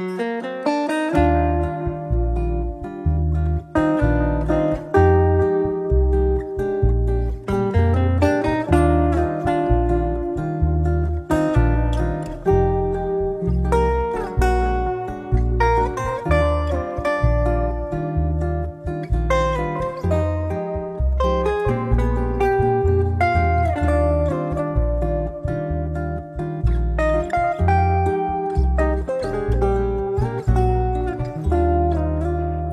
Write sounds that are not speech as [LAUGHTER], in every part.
Mm-hmm.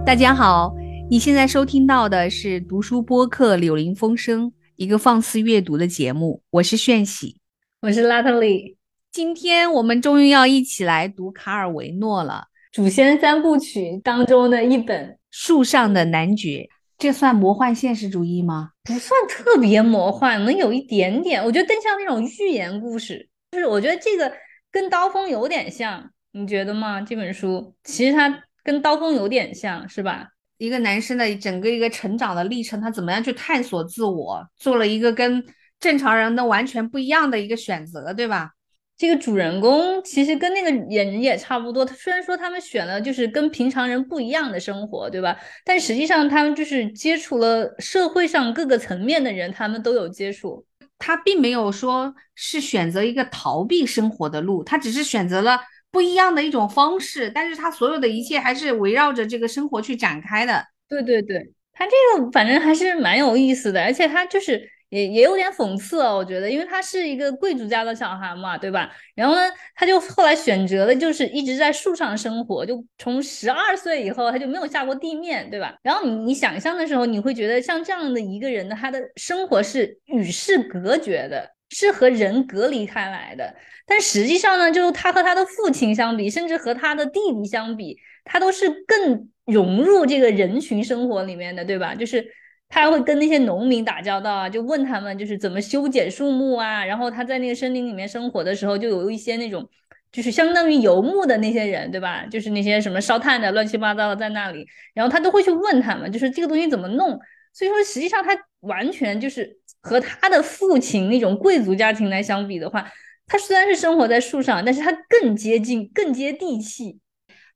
大家好，你现在收听到的是读书播客《柳林风声》，一个放肆阅读的节目。我是炫喜，我是拉特里。今天我们终于要一起来读卡尔维诺了，《祖先三部曲》当中的一本《树上的男爵》。这算魔幻现实主义吗？不算特别魔幻，能有一点点。我觉得更像那种寓言故事。就是我觉得这个跟《刀锋》有点像，你觉得吗？这本书其实它。跟刀锋有点像是吧？一个男生的整个一个成长的历程，他怎么样去探索自我，做了一个跟正常人的完全不一样的一个选择，对吧？这个主人公其实跟那个人也差不多。他虽然说他们选了就是跟平常人不一样的生活，对吧？但实际上他们就是接触了社会上各个层面的人，他们都有接触。他并没有说是选择一个逃避生活的路，他只是选择了。不一样的一种方式，但是他所有的一切还是围绕着这个生活去展开的。对对对，他这个反正还是蛮有意思的，而且他就是也也有点讽刺哦，我觉得，因为他是一个贵族家的小孩嘛，对吧？然后呢，他就后来选择的就是一直在树上生活，就从十二岁以后他就没有下过地面对吧？然后你你想象的时候，你会觉得像这样的一个人呢，他的生活是与世隔绝的。是和人隔离开来的，但实际上呢，就是他和他的父亲相比，甚至和他的弟弟相比，他都是更融入这个人群生活里面的，对吧？就是他会跟那些农民打交道啊，就问他们就是怎么修剪树木啊，然后他在那个森林里面生活的时候，就有一些那种就是相当于游牧的那些人，对吧？就是那些什么烧炭的乱七八糟的在那里，然后他都会去问他们，就是这个东西怎么弄。所以说，实际上他完全就是。和他的父亲那种贵族家庭来相比的话，他虽然是生活在树上，但是他更接近、更接地气，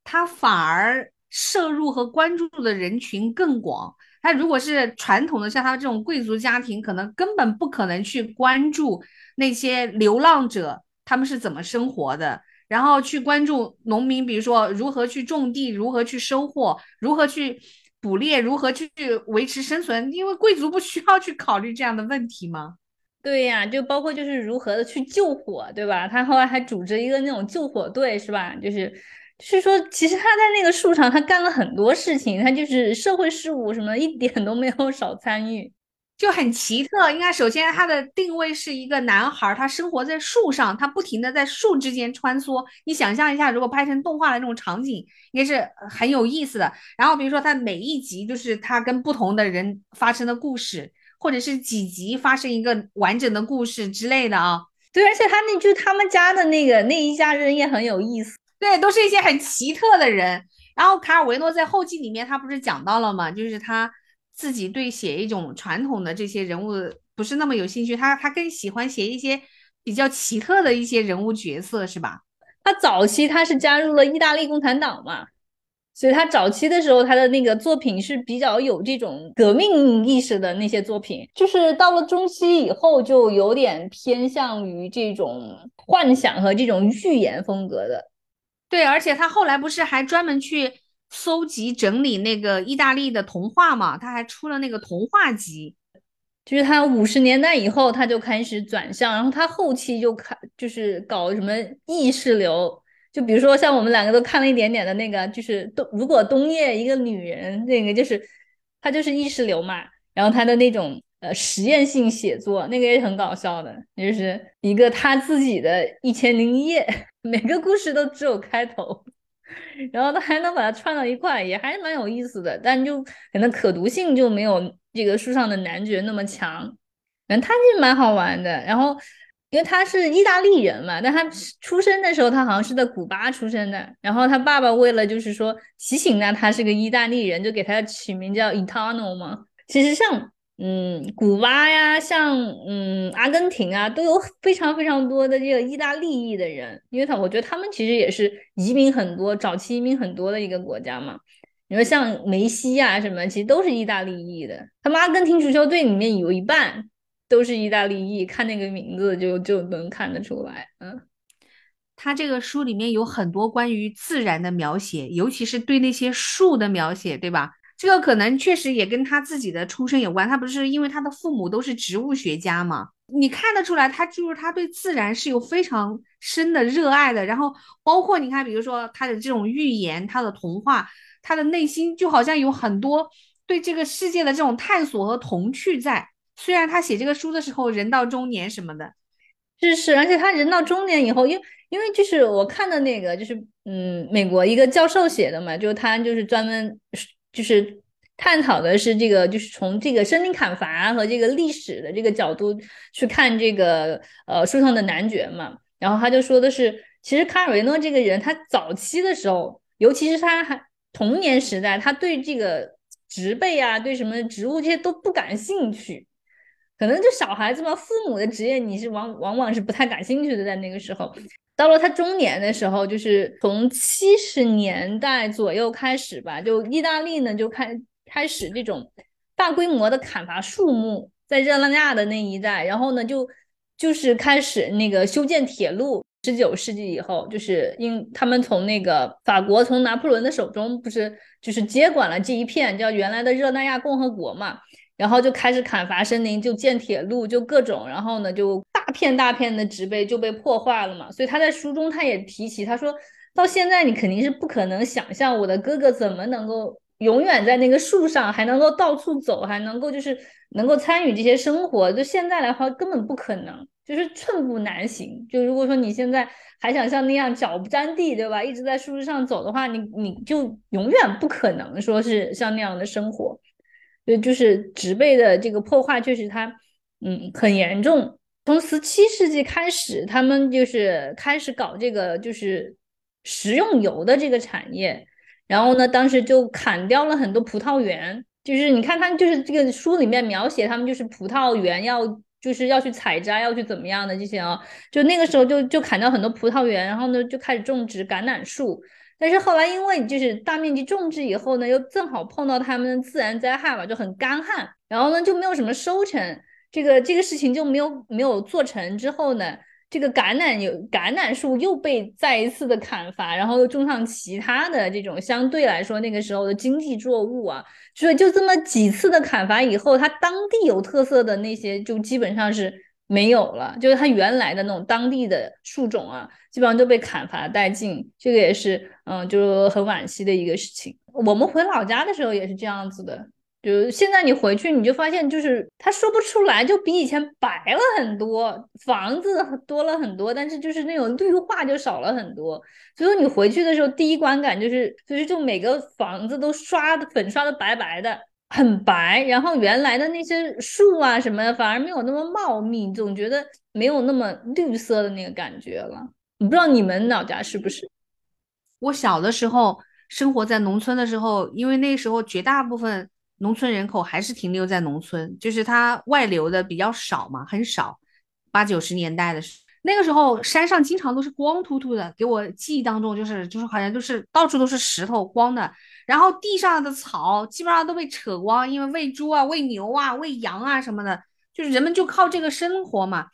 他反而摄入和关注的人群更广。他如果是传统的，像他这种贵族家庭，可能根本不可能去关注那些流浪者他们是怎么生活的，然后去关注农民，比如说如何去种地、如何去收获、如何去。捕猎如何去维持生存？因为贵族不需要去考虑这样的问题吗？对呀，就包括就是如何的去救火，对吧？他后来还组织一个那种救火队，是吧？就是就是说，其实他在那个树上，他干了很多事情，他就是社会事务什么一点都没有少参与。就很奇特，应该首先他的定位是一个男孩，他生活在树上，他不停的在树之间穿梭。你想象一下，如果拍成动画的那种场景，应该是很有意思的。然后比如说他每一集就是他跟不同的人发生的故事，或者是几集发生一个完整的故事之类的啊。对，而且他那就他们家的那个那一家人也很有意思，对，都是一些很奇特的人。然后卡尔维诺在后记里面他不是讲到了吗？就是他。自己对写一种传统的这些人物不是那么有兴趣，他他更喜欢写一些比较奇特的一些人物角色，是吧？他早期他是加入了意大利共产党嘛，所以他早期的时候他的那个作品是比较有这种革命意识的那些作品，就是到了中期以后就有点偏向于这种幻想和这种寓言风格的。对，而且他后来不是还专门去。搜集整理那个意大利的童话嘛，他还出了那个童话集，就是他五十年代以后他就开始转向，然后他后期就看就是搞什么意识流，就比如说像我们两个都看了一点点的那个，就是冬如果冬夜一个女人那个就是他就是意识流嘛，然后他的那种呃实验性写作那个也很搞笑的，就是一个他自己的一千零一夜，[LAUGHS] 每个故事都只有开头。[LAUGHS] 然后他还能把它串到一块，也还是蛮有意思的，但就可能可读性就没有这个书上的男爵那么强。反正他是蛮好玩的。然后，因为他是意大利人嘛，但他出生的时候他好像是在古巴出生的。然后他爸爸为了就是说提醒他他是个意大利人，就给他取名叫 Etano 嘛。其实像嗯，古巴呀，像嗯阿根廷啊，都有非常非常多的这个意大利裔的人，因为他我觉得他们其实也是移民很多，早期移民很多的一个国家嘛。你说像梅西呀什么，其实都是意大利裔的。他们阿根廷足球队里面有一半都是意大利裔，看那个名字就就能看得出来。嗯，他这个书里面有很多关于自然的描写，尤其是对那些树的描写，对吧？这个可能确实也跟他自己的出身有关。他不是因为他的父母都是植物学家嘛？你看得出来，他就是他对自然是有非常深的热爱的。然后包括你看，比如说他的这种寓言，他的童话，他的内心就好像有很多对这个世界的这种探索和童趣在。虽然他写这个书的时候人到中年什么的，是是，而且他人到中年以后，因为因为就是我看的那个就是嗯，美国一个教授写的嘛，就他就是专门。就是探讨的是这个，就是从这个森林砍伐和这个历史的这个角度去看这个呃树上的男爵嘛。然后他就说的是，其实卡尔维诺这个人，他早期的时候，尤其是他还童年时代，他对这个植被啊，对什么植物这些都不感兴趣。可能就小孩子嘛，父母的职业你是往往往是不太感兴趣的，在那个时候。到了他中年的时候，就是从七十年代左右开始吧，就意大利呢就开开始这种大规模的砍伐树木，在热那亚的那一带，然后呢就就是开始那个修建铁路。十九世纪以后，就是因他们从那个法国从拿破仑的手中不是就是接管了这一片叫原来的热那亚共和国嘛。然后就开始砍伐森林，就建铁路，就各种，然后呢，就大片大片的植被就被破坏了嘛。所以他在书中他也提起，他说到现在你肯定是不可能想象我的哥哥怎么能够永远在那个树上，还能够到处走，还能够就是能够参与这些生活。就现在来话根本不可能，就是寸步难行。就如果说你现在还想像那样脚不沾地，对吧？一直在树枝上走的话，你你就永远不可能说是像那样的生活。对，就是植被的这个破坏，确实它，嗯，很严重。从十七世纪开始，他们就是开始搞这个，就是食用油的这个产业。然后呢，当时就砍掉了很多葡萄园。就是你看，他就是这个书里面描写，他们就是葡萄园要就是要去采摘，要去怎么样的这些啊，就那个时候就就砍掉很多葡萄园，然后呢就开始种植橄榄树。但是后来，因为就是大面积种植以后呢，又正好碰到他们自然灾害嘛，就很干旱，然后呢就没有什么收成，这个这个事情就没有没有做成。之后呢，这个橄榄有橄榄树又被再一次的砍伐，然后又种上其他的这种相对来说那个时候的经济作物啊，所以就这么几次的砍伐以后，它当地有特色的那些就基本上是。没有了，就是它原来的那种当地的树种啊，基本上都被砍伐殆尽。这个也是，嗯，就很惋惜的一个事情。我们回老家的时候也是这样子的，就现在你回去你就发现，就是他说不出来，就比以前白了很多，房子多了很多，但是就是那种绿化就少了很多。所以说你回去的时候，第一观感就是，就是就每个房子都刷的粉刷的白白的。很白，然后原来的那些树啊什么的反而没有那么茂密，总觉得没有那么绿色的那个感觉了。我不知道你们老家是不是？我小的时候生活在农村的时候，因为那时候绝大部分农村人口还是停留在农村，就是它外流的比较少嘛，很少。八九十年代的时，那个时候山上经常都是光秃秃的，给我记忆当中就是就是好像就是到处都是石头光的。然后地上的草基本上都被扯光，因为喂猪啊、喂牛啊、喂羊啊什么的，就是人们就靠这个生活嘛。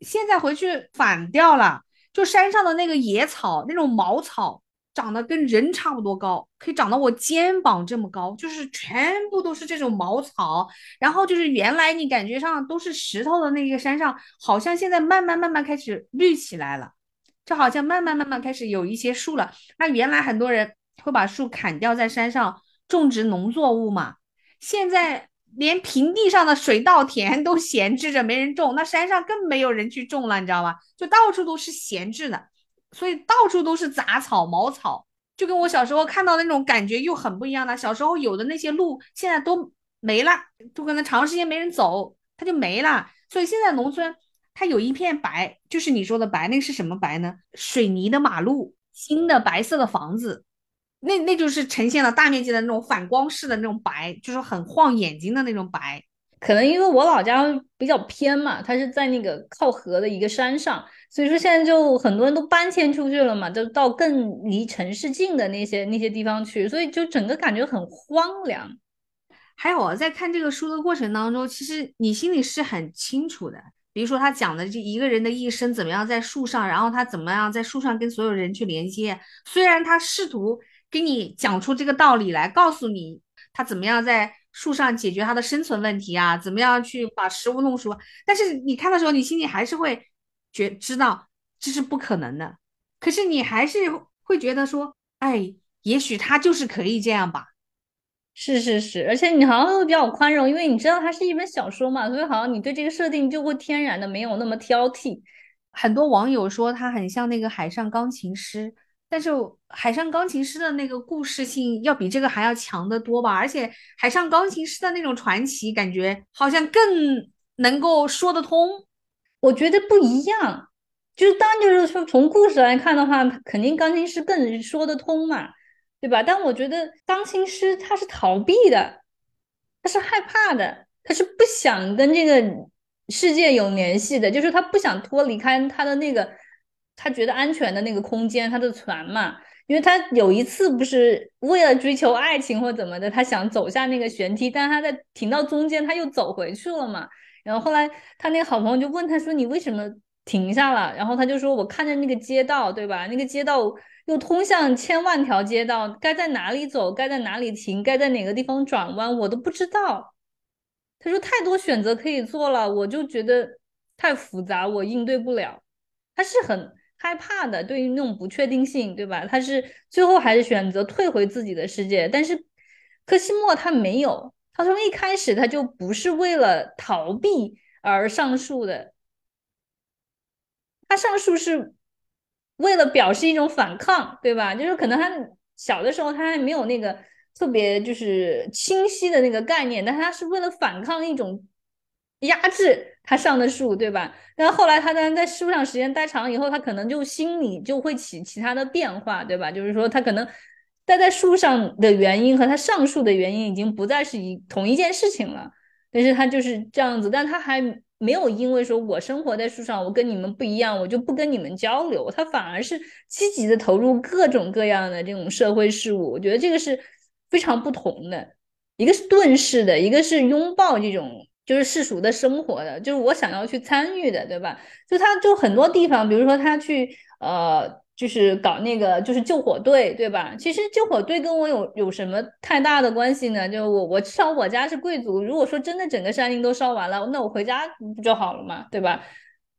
现在回去反掉了，就山上的那个野草，那种茅草长得跟人差不多高，可以长到我肩膀这么高，就是全部都是这种茅草。然后就是原来你感觉上都是石头的那个山上，好像现在慢慢慢慢开始绿起来了，就好像慢慢慢慢开始有一些树了。那原来很多人。会把树砍掉，在山上种植农作物嘛？现在连平地上的水稻田都闲置着，没人种，那山上更没有人去种了，你知道吧？就到处都是闲置的，所以到处都是杂草、茅草，就跟我小时候看到的那种感觉又很不一样了。小时候有的那些路现在都没了，就可能长时间没人走，它就没了。所以现在农村它有一片白，就是你说的白，那个是什么白呢？水泥的马路，新的白色的房子。那那就是呈现了大面积的那种反光式的那种白，就是很晃眼睛的那种白。可能因为我老家比较偏嘛，它是在那个靠河的一个山上，所以说现在就很多人都搬迁出去了嘛，就到更离城市近的那些那些地方去，所以就整个感觉很荒凉。还有啊，在看这个书的过程当中，其实你心里是很清楚的。比如说他讲的这一个人的一生怎么样在树上，然后他怎么样在树上跟所有人去连接。虽然他试图给你讲出这个道理来，告诉你他怎么样在树上解决它的生存问题啊，怎么样去把食物弄熟，但是你看的时候，你心里还是会觉知道这是不可能的。可是你还是会觉得说，哎，也许他就是可以这样吧。是是是，而且你好像会比较宽容，因为你知道它是一本小说嘛，所以好像你对这个设定就会天然的没有那么挑剔。很多网友说它很像那个《海上钢琴师》，但是《海上钢琴师》的那个故事性要比这个还要强得多吧？而且《海上钢琴师》的那种传奇感觉好像更能够说得通。我觉得不一样，就是当就是说从故事来看的话，肯定钢琴师更说得通嘛。对吧？但我觉得钢琴师他是逃避的，他是害怕的，他是不想跟这个世界有联系的，就是他不想脱离开他的那个他觉得安全的那个空间，他的船嘛。因为他有一次不是为了追求爱情或怎么的，他想走下那个舷梯，但他在停到中间，他又走回去了嘛。然后后来他那个好朋友就问他说：“你为什么停下了？”然后他就说：“我看着那个街道，对吧？那个街道。”又通向千万条街道，该在哪里走，该在哪里停，该在哪个地方转弯，我都不知道。他说太多选择可以做了，我就觉得太复杂，我应对不了。他是很害怕的，对于那种不确定性，对吧？他是最后还是选择退回自己的世界。但是科西莫他没有，他从一开始他就不是为了逃避而上树的，他上树是。为了表示一种反抗，对吧？就是可能他小的时候他还没有那个特别就是清晰的那个概念，但他是为了反抗一种压制，他上的树，对吧？但后来他当然在树上时间待长了以后，他可能就心里就会起其他的变化，对吧？就是说他可能待在树上的原因和他上树的原因已经不再是一同一件事情了，但是他就是这样子，但他还。没有因为说我生活在树上，我跟你们不一样，我就不跟你们交流。他反而是积极的投入各种各样的这种社会事务。我觉得这个是非常不同的，一个是遁世的，一个是拥抱这种就是世俗的生活的，就是我想要去参与的，对吧？就他就很多地方，比如说他去呃。就是搞那个，就是救火队，对吧？其实救火队跟我有有什么太大的关系呢？就我我至少我家是贵族，如果说真的整个山林都烧完了，那我回家不就好了嘛，对吧？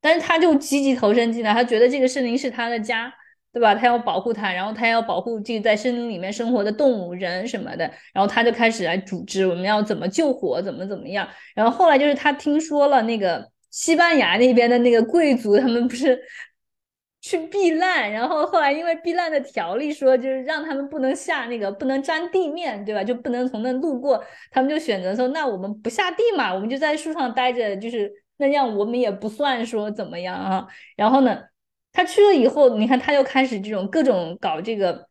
但是他就积极投身进来，他觉得这个森林是他的家，对吧？他要保护它，然后他要保护这个在森林里面生活的动物、人什么的，然后他就开始来组织我们要怎么救火，怎么怎么样。然后后来就是他听说了那个西班牙那边的那个贵族，他们不是。去避难，然后后来因为避难的条例说，就是让他们不能下那个，不能沾地面，对吧？就不能从那路过，他们就选择说，那我们不下地嘛，我们就在树上待着，就是那样，我们也不算说怎么样啊。然后呢，他去了以后，你看他又开始这种各种搞这个，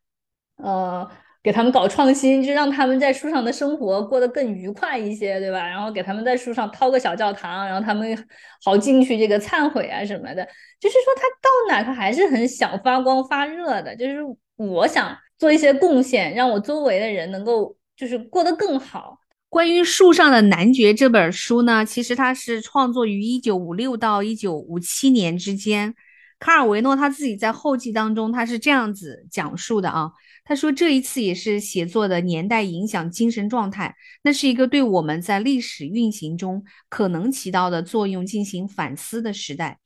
呃。给他们搞创新，就让他们在树上的生活过得更愉快一些，对吧？然后给他们在树上掏个小教堂，然后他们好进去这个忏悔啊什么的。就是说，他到哪他还是很想发光发热的。就是我想做一些贡献，让我周围的人能够就是过得更好。关于《树上的男爵》这本书呢，其实它是创作于一九五六到一九五七年之间。卡尔维诺他自己在后记当中，他是这样子讲述的啊。他说：“这一次也是写作的年代影响精神状态，那是一个对我们在历史运行中可能起到的作用进行反思的时代。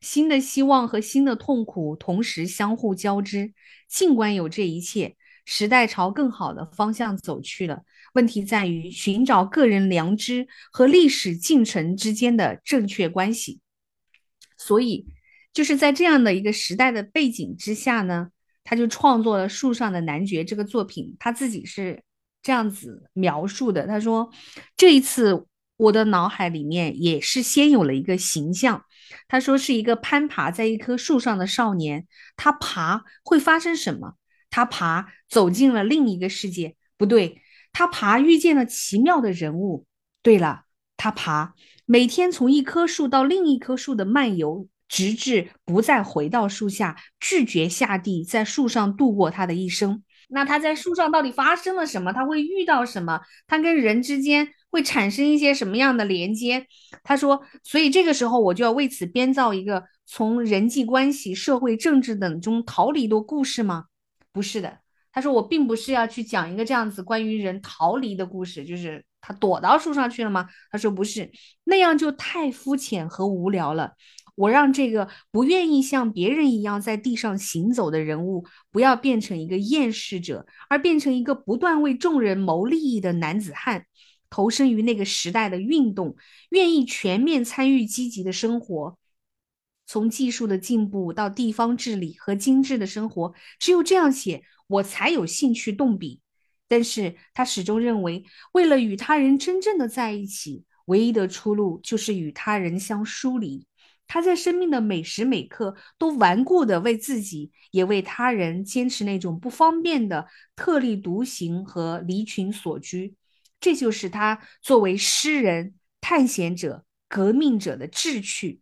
新的希望和新的痛苦同时相互交织。尽管有这一切，时代朝更好的方向走去了。问题在于寻找个人良知和历史进程之间的正确关系。所以，就是在这样的一个时代的背景之下呢。”他就创作了《树上的男爵》这个作品，他自己是这样子描述的：他说，这一次我的脑海里面也是先有了一个形象，他说是一个攀爬在一棵树上的少年，他爬会发生什么？他爬走进了另一个世界，不对，他爬遇见了奇妙的人物。对了。他爬，每天从一棵树到另一棵树的漫游，直至不再回到树下，拒绝下地，在树上度过他的一生。那他在树上到底发生了什么？他会遇到什么？他跟人之间会产生一些什么样的连接？他说，所以这个时候我就要为此编造一个从人际关系、社会、政治等中逃离的故事吗？不是的。他说，我并不是要去讲一个这样子关于人逃离的故事，就是他躲到树上去了吗？他说不是，那样就太肤浅和无聊了。我让这个不愿意像别人一样在地上行走的人物，不要变成一个厌世者，而变成一个不断为众人谋利益的男子汉，投身于那个时代的运动，愿意全面参与积极的生活。从技术的进步到地方治理和精致的生活，只有这样写，我才有兴趣动笔。但是他始终认为，为了与他人真正的在一起，唯一的出路就是与他人相疏离。他在生命的每时每刻都顽固地为自己，也为他人坚持那种不方便的特立独行和离群所居。这就是他作为诗人、探险者、革命者的志趣。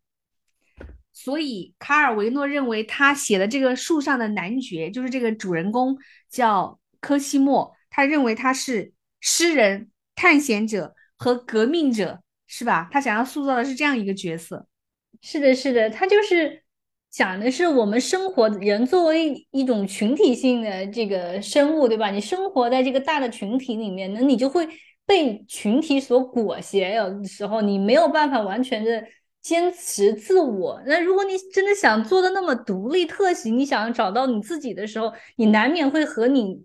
所以，卡尔维诺认为他写的这个树上的男爵，就是这个主人公叫科西莫。他认为他是诗人、探险者和革命者，是吧？他想要塑造的是这样一个角色。是的，是的，他就是讲的是我们生活人作为一种群体性的这个生物，对吧？你生活在这个大的群体里面，那你就会被群体所裹挟。有的时候你没有办法完全的坚持自我。那如果你真的想做的那么独立特行，你想要找到你自己的时候，你难免会和你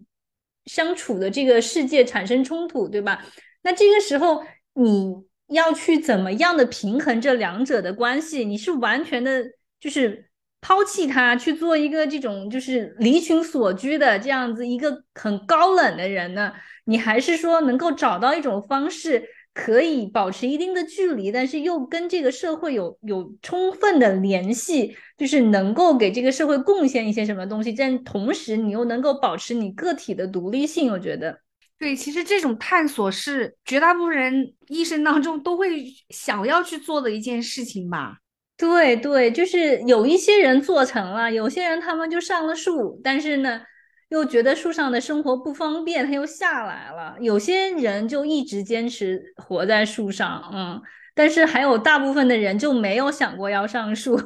相处的这个世界产生冲突，对吧？那这个时候你。要去怎么样的平衡这两者的关系？你是完全的，就是抛弃他去做一个这种就是离群所居的这样子一个很高冷的人呢？你还是说能够找到一种方式，可以保持一定的距离，但是又跟这个社会有有充分的联系，就是能够给这个社会贡献一些什么东西，但同时你又能够保持你个体的独立性，我觉得。对，其实这种探索是绝大部分人一生当中都会想要去做的一件事情吧。对对，就是有一些人做成了，有些人他们就上了树，但是呢，又觉得树上的生活不方便，他又下来了。有些人就一直坚持活在树上，嗯，但是还有大部分的人就没有想过要上树。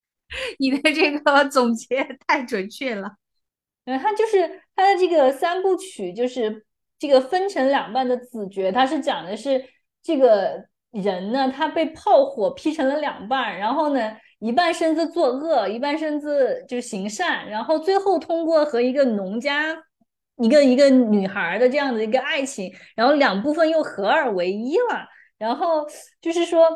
[LAUGHS] 你的这个总结太准确了。嗯，他就是他的这个三部曲，就是。这个分成两半的子爵，他是讲的是这个人呢，他被炮火劈成了两半，然后呢，一半身子作恶，一半身子就行善，然后最后通过和一个农家一个一个女孩的这样的一个爱情，然后两部分又合二为一了。然后就是说，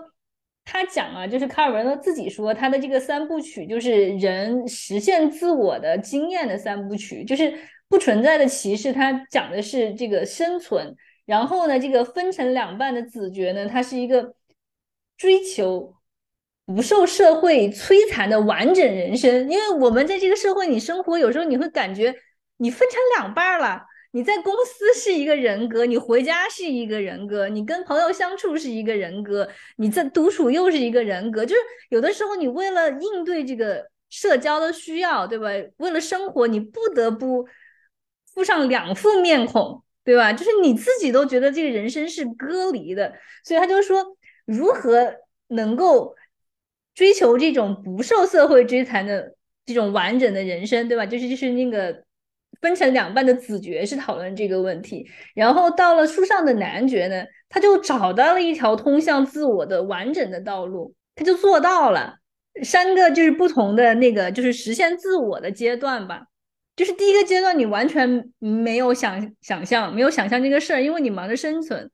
他讲啊，就是卡尔文诺自己说，他的这个三部曲就是人实现自我的经验的三部曲，就是。不存在的歧视，它讲的是这个生存。然后呢，这个分成两半的子爵呢，它是一个追求不受社会摧残的完整人生。因为我们在这个社会里生活，有时候你会感觉你分成两半了。你在公司是一个人格，你回家是一个人格，你跟朋友相处是一个人格，你在独处又是一个人格。就是有的时候，你为了应对这个社交的需要，对吧？为了生活，你不得不。附上两副面孔，对吧？就是你自己都觉得这个人生是割离的，所以他就说，如何能够追求这种不受社会摧残的这种完整的人生，对吧？就是就是那个分成两半的子爵是讨论这个问题，然后到了书上的男爵呢，他就找到了一条通向自我的完整的道路，他就做到了三个就是不同的那个就是实现自我的阶段吧。就是第一个阶段，你完全没有想想象，没有想象这个事儿，因为你忙着生存。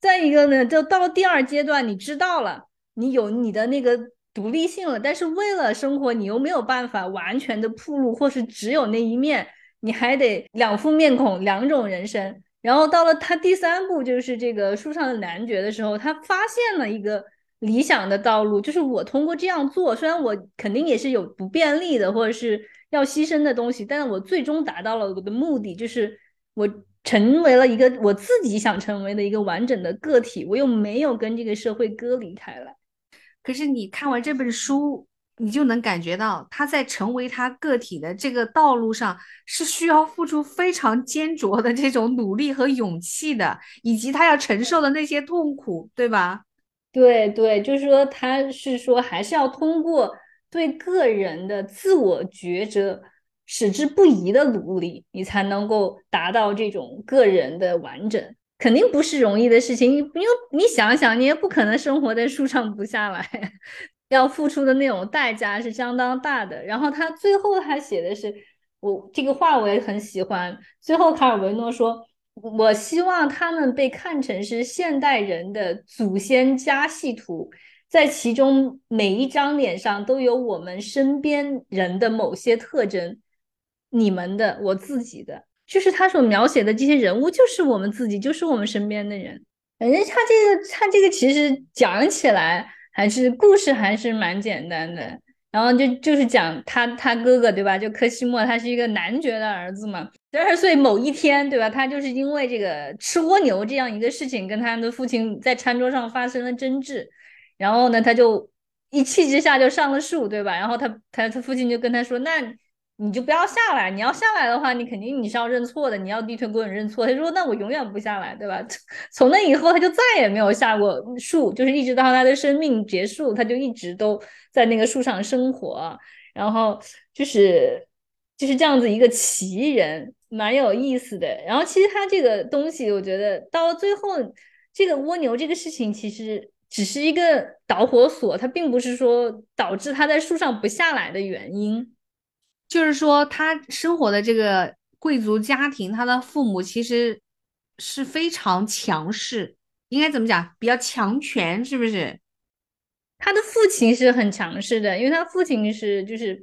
再一个呢，就到了第二阶段，你知道了，你有你的那个独立性了，但是为了生活，你又没有办法完全的铺路，或是只有那一面，你还得两副面孔，两种人生。然后到了他第三步，就是这个书上的男爵的时候，他发现了一个理想的道路，就是我通过这样做，虽然我肯定也是有不便利的，或者是。要牺牲的东西，但是我最终达到了我的目的，就是我成为了一个我自己想成为的一个完整的个体，我又没有跟这个社会割离开来。可是你看完这本书，你就能感觉到他在成为他个体的这个道路上是需要付出非常坚卓的这种努力和勇气的，以及他要承受的那些痛苦，对吧？对对，就是说他是说还是要通过对个人的自我觉着。矢志不移的努力，你才能够达到这种个人的完整，肯定不是容易的事情。你因为你想想，你也不可能生活在树上不下来，[LAUGHS] 要付出的那种代价是相当大的。然后他最后他写的是，我这个话我也很喜欢。最后卡尔维诺说：“我希望他们被看成是现代人的祖先家系图，在其中每一张脸上都有我们身边人的某些特征。”你们的，我自己的，就是他所描写的这些人物，就是我们自己，就是我们身边的人。反正他这个，他这个其实讲起来还是故事还是蛮简单的。然后就就是讲他他哥哥对吧？就科西莫，他是一个男爵的儿子嘛。十二岁某一天对吧？他就是因为这个吃蜗牛这样一个事情，跟他的父亲在餐桌上发生了争执。然后呢，他就一气之下就上了树对吧？然后他他他父亲就跟他说那。你就不要下来，你要下来的话，你肯定你是要认错的，你要低头滚认错。他说：“那我永远不下来，对吧？” [LAUGHS] 从那以后，他就再也没有下过树，就是一直到他的生命结束，他就一直都在那个树上生活。然后就是就是这样子一个奇人，蛮有意思的。然后其实他这个东西，我觉得到最后，这个蜗牛这个事情其实只是一个导火索，它并不是说导致他在树上不下来的原因。就是说，他生活的这个贵族家庭，他的父母其实是非常强势，应该怎么讲？比较强权，是不是？他的父亲是很强势的，因为他父亲是就是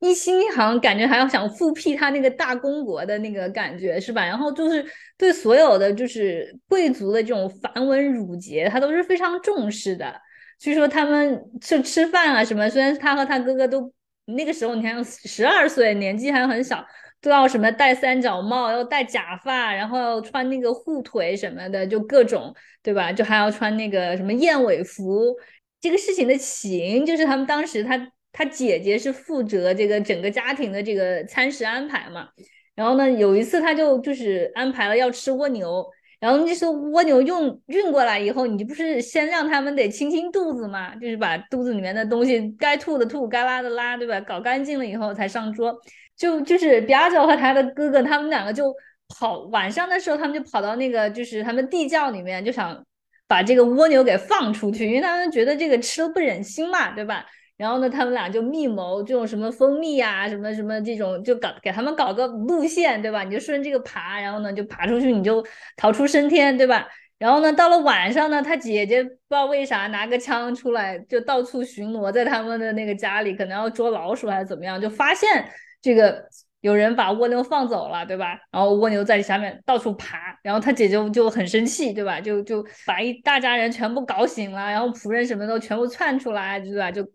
一心好像感觉还要想复辟他那个大公国的那个感觉，是吧？然后就是对所有的就是贵族的这种繁文缛节，他都是非常重视的。所以说他们就吃饭啊什么，虽然他和他哥哥都。那个时候你看，十二岁年纪还很小，都要什么戴三角帽，要戴假发，然后要穿那个护腿什么的，就各种，对吧？就还要穿那个什么燕尾服。这个事情的起因就是他们当时他他姐姐是负责这个整个家庭的这个餐食安排嘛。然后呢，有一次他就就是安排了要吃蜗牛。然后那时候蜗牛用运过来以后，你不是先让他们得清清肚子嘛，就是把肚子里面的东西该吐的吐，该拉的拉，对吧？搞干净了以后才上桌。就就是比亚乔和他的哥哥，他们两个就跑晚上的时候，他们就跑到那个就是他们地窖里面，就想把这个蜗牛给放出去，因为他们觉得这个吃了不忍心嘛，对吧？然后呢，他们俩就密谋，这种什么蜂蜜呀，什么什么这种，就搞给他们搞个路线，对吧？你就顺这个爬，然后呢就爬出去，你就逃出升天，对吧？然后呢，到了晚上呢，他姐姐不知道为啥拿个枪出来，就到处巡逻，在他们的那个家里，可能要捉老鼠还是怎么样，就发现这个有人把蜗牛放走了，对吧？然后蜗牛在下面到处爬，然后他姐姐就很生气，对吧？就就把一大家人全部搞醒了，然后仆人什么都全部窜出来，对吧？就。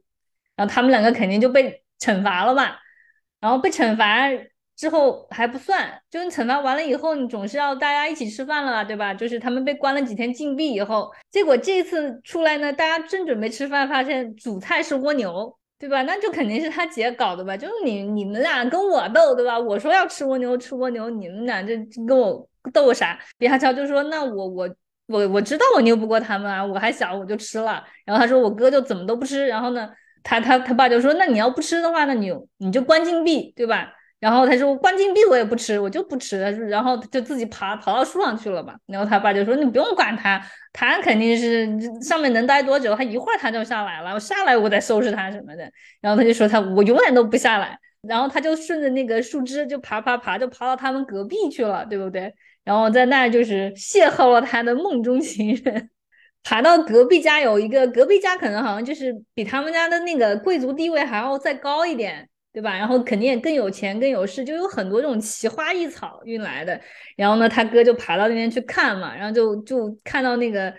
然后他们两个肯定就被惩罚了嘛，然后被惩罚之后还不算，就是惩罚完了以后，你总是要大家一起吃饭了，对吧？就是他们被关了几天禁闭以后，结果这次出来呢，大家正准备吃饭，发现主菜是蜗牛，对吧？那就肯定是他姐搞的吧？就是你你们俩跟我斗，对吧？我说要吃蜗牛，吃蜗牛，你们俩这跟我斗啥？比哈乔就说：“那我我我我知道我拗不过他们啊，我还小，我就吃了。”然后他说：“我哥就怎么都不吃。”然后呢？他他他爸就说：“那你要不吃的话，那你你就关禁闭，对吧？”然后他说：“关禁闭我也不吃，我就不吃。”然后就自己爬跑到树上去了嘛。然后他爸就说：“你不用管他，他肯定是上面能待多久，他一会儿他就下来了。我下来我再收拾他什么的。”然后他就说：“他我永远都不下来。”然后他就顺着那个树枝就爬爬爬，就爬到他们隔壁去了，对不对？然后在那就是邂逅了他的梦中情人。爬到隔壁家有一个，隔壁家可能好像就是比他们家的那个贵族地位还要再高一点，对吧？然后肯定也更有钱、更有势，就有很多这种奇花异草运来的。然后呢，他哥就爬到那边去看嘛，然后就就看到那个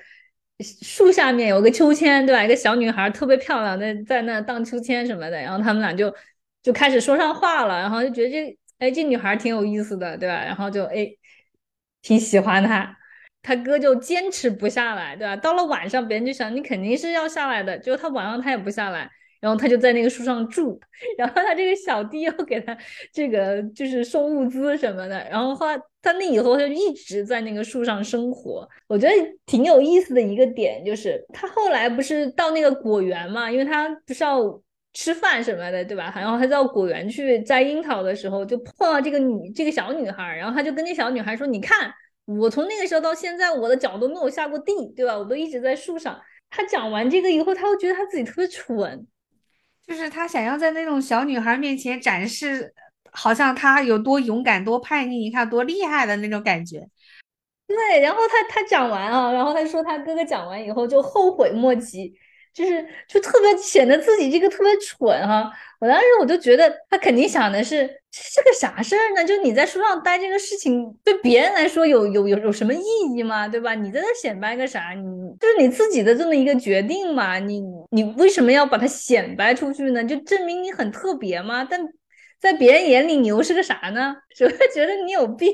树下面有个秋千，对吧？一个小女孩特别漂亮，在在那荡秋千什么的。然后他们俩就就开始说上话了，然后就觉得这哎这女孩挺有意思的，对吧？然后就哎。挺喜欢她。他哥就坚持不下来，对吧？到了晚上，别人就想你肯定是要下来的，结果他晚上他也不下来，然后他就在那个树上住，[LAUGHS] 然后他这个小弟又给他这个就是送物资什么的，然后后来他那以后他就一直在那个树上生活。我觉得挺有意思的一个点就是，他后来不是到那个果园嘛，因为他不是要吃饭什么的，对吧？然后他到果园去摘樱桃的时候，就碰到这个女这个小女孩，然后他就跟那小女孩说：“你看。”我从那个时候到现在，我的脚都没有下过地，对吧？我都一直在树上。他讲完这个以后，他会觉得他自己特别蠢，就是他想要在那种小女孩面前展示，好像他有多勇敢、多叛逆，你看多厉害的那种感觉。对，然后他他讲完啊，然后他说他哥哥讲完以后就后悔莫及。就是就特别显得自己这个特别蠢哈，我当时我就觉得他肯定想的是这是个啥事儿呢？就你在书上待这个事情对别人来说有有有有什么意义吗？对吧？你在那显摆个啥？你就是你自己的这么一个决定嘛？你你为什么要把它显摆出去呢？就证明你很特别吗？但在别人眼里你又是个啥呢？[LAUGHS] 只会觉得你有病。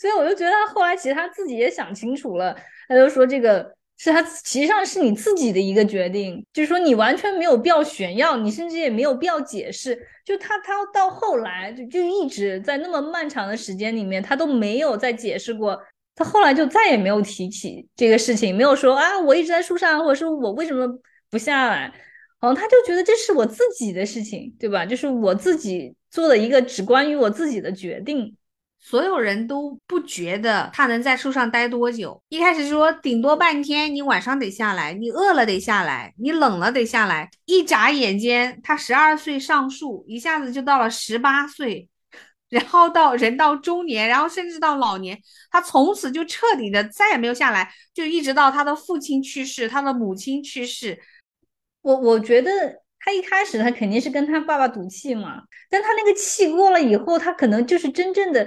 所以我就觉得他后来其实他自己也想清楚了，他就说这个。是他实际上是你自己的一个决定，就是说你完全没有必要炫耀，你甚至也没有必要解释。就他他到后来就就一直在那么漫长的时间里面，他都没有再解释过。他后来就再也没有提起这个事情，没有说啊我一直在树上，或者说我为什么不下来。好像他就觉得这是我自己的事情，对吧？就是我自己做的一个只关于我自己的决定。所有人都不觉得他能在树上待多久。一开始说顶多半天，你晚上得下来，你饿了得下来，你冷了得下来。一眨眼间，他十二岁上树，一下子就到了十八岁，然后到人到中年，然后甚至到老年，他从此就彻底的再也没有下来，就一直到他的父亲去世，他的母亲去世。我我觉得他一开始他肯定是跟他爸爸赌气嘛，但他那个气过了以后，他可能就是真正的。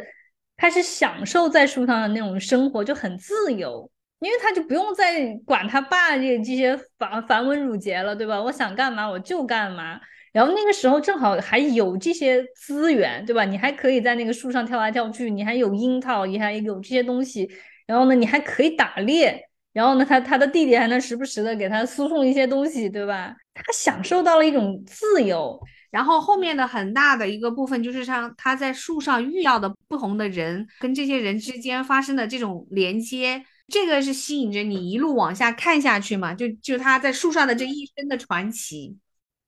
开始享受在树上的那种生活，就很自由，因为他就不用再管他爸这这些繁繁文缛节了，对吧？我想干嘛我就干嘛。然后那个时候正好还有这些资源，对吧？你还可以在那个树上跳来跳去，你还有樱桃，你还有这些东西。然后呢，你还可以打猎。然后呢，他他的弟弟还能时不时的给他输送一些东西，对吧？他享受到了一种自由。然后后面的很大的一个部分就是像他在树上遇到的不同的人，跟这些人之间发生的这种连接，这个是吸引着你一路往下看下去嘛？就就他在树上的这一生的传奇。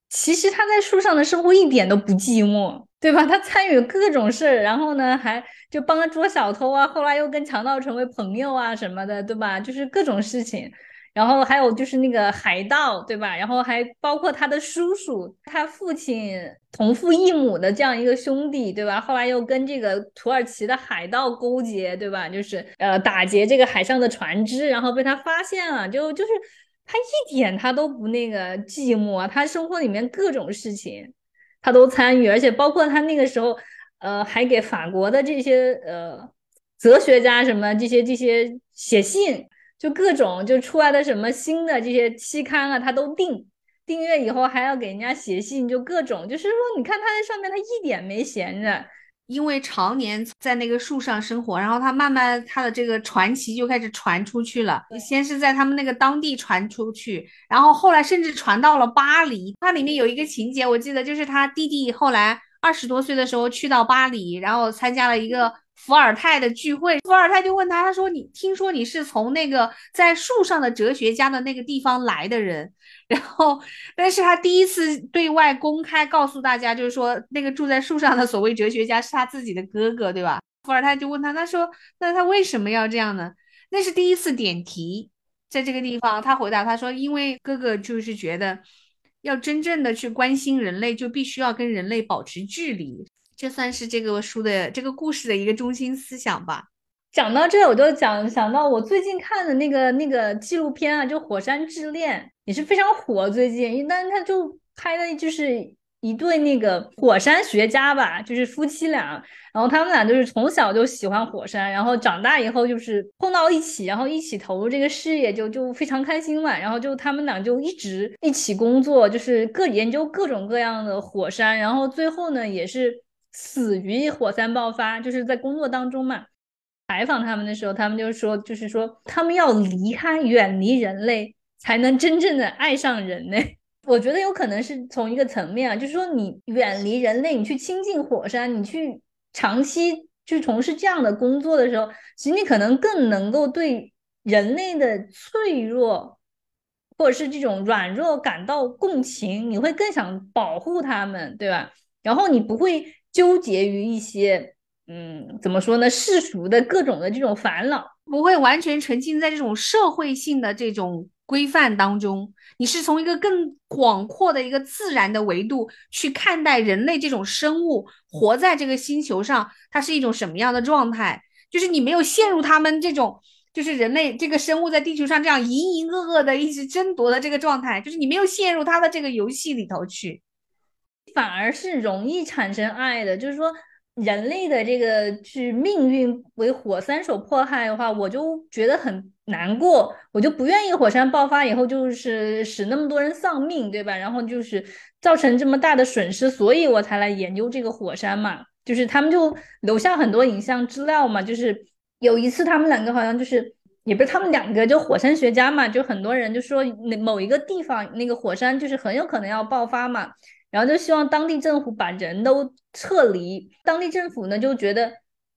其实他在树上的生活一点都不寂寞，对吧？他参与各种事儿，然后呢还就帮他捉小偷啊，后来又跟强盗成为朋友啊什么的，对吧？就是各种事情。然后还有就是那个海盗，对吧？然后还包括他的叔叔，他父亲同父异母的这样一个兄弟，对吧？后来又跟这个土耳其的海盗勾结，对吧？就是呃打劫这个海上的船只，然后被他发现了，就就是他一点他都不那个寂寞，他生活里面各种事情他都参与，而且包括他那个时候呃还给法国的这些呃哲学家什么这些这些写信。就各种就出来的什么新的这些期刊啊，他都订订阅以后还要给人家写信，就各种就是说，你看他在上面，他一点没闲着，因为常年在那个树上生活，然后他慢慢他的这个传奇就开始传出去了。先是在他们那个当地传出去，然后后来甚至传到了巴黎。它里面有一个情节，我记得就是他弟弟后来二十多岁的时候去到巴黎，然后参加了一个。伏尔泰的聚会，伏尔泰就问他，他说：“你听说你是从那个在树上的哲学家的那个地方来的人，[LAUGHS] 然后，但是他第一次对外公开告诉大家，就是说那个住在树上的所谓哲学家是他自己的哥哥，对吧？”伏尔泰就问他，他说：“那他为什么要这样呢？”那是第一次点题，在这个地方，他回答他说：“因为哥哥就是觉得，要真正的去关心人类，就必须要跟人类保持距离。”这算是这个书的这个故事的一个中心思想吧。讲到这，我就讲想到我最近看的那个那个纪录片啊，就《火山之恋》也是非常火。最近，但是他就拍的就是一对那个火山学家吧，就是夫妻俩，然后他们俩就是从小就喜欢火山，然后长大以后就是碰到一起，然后一起投入这个事业，就就非常开心嘛。然后就他们俩就一直一起工作，就是各研究各种各样的火山，然后最后呢也是。死于火山爆发，就是在工作当中嘛。采访他们的时候，他们就说，就是说他们要离开、远离人类，才能真正的爱上人类。[LAUGHS] 我觉得有可能是从一个层面啊，就是说你远离人类，你去亲近火山，你去长期去从事这样的工作的时候，其实你可能更能够对人类的脆弱或者是这种软弱感到共情，你会更想保护他们，对吧？然后你不会纠结于一些，嗯，怎么说呢？世俗的各种的这种烦恼，不会完全沉浸在这种社会性的这种规范当中。你是从一个更广阔的一个自然的维度去看待人类这种生物活在这个星球上，它是一种什么样的状态？就是你没有陷入他们这种，就是人类这个生物在地球上这样浑浑噩噩的一直争夺的这个状态，就是你没有陷入他的这个游戏里头去。反而是容易产生爱的，就是说人类的这个是命运为火山所迫害的话，我就觉得很难过，我就不愿意火山爆发以后就是使那么多人丧命，对吧？然后就是造成这么大的损失，所以我才来研究这个火山嘛。就是他们就留下很多影像资料嘛，就是有一次他们两个好像就是也不是他们两个，就火山学家嘛，就很多人就说那某一个地方那个火山就是很有可能要爆发嘛。然后就希望当地政府把人都撤离。当地政府呢就觉得，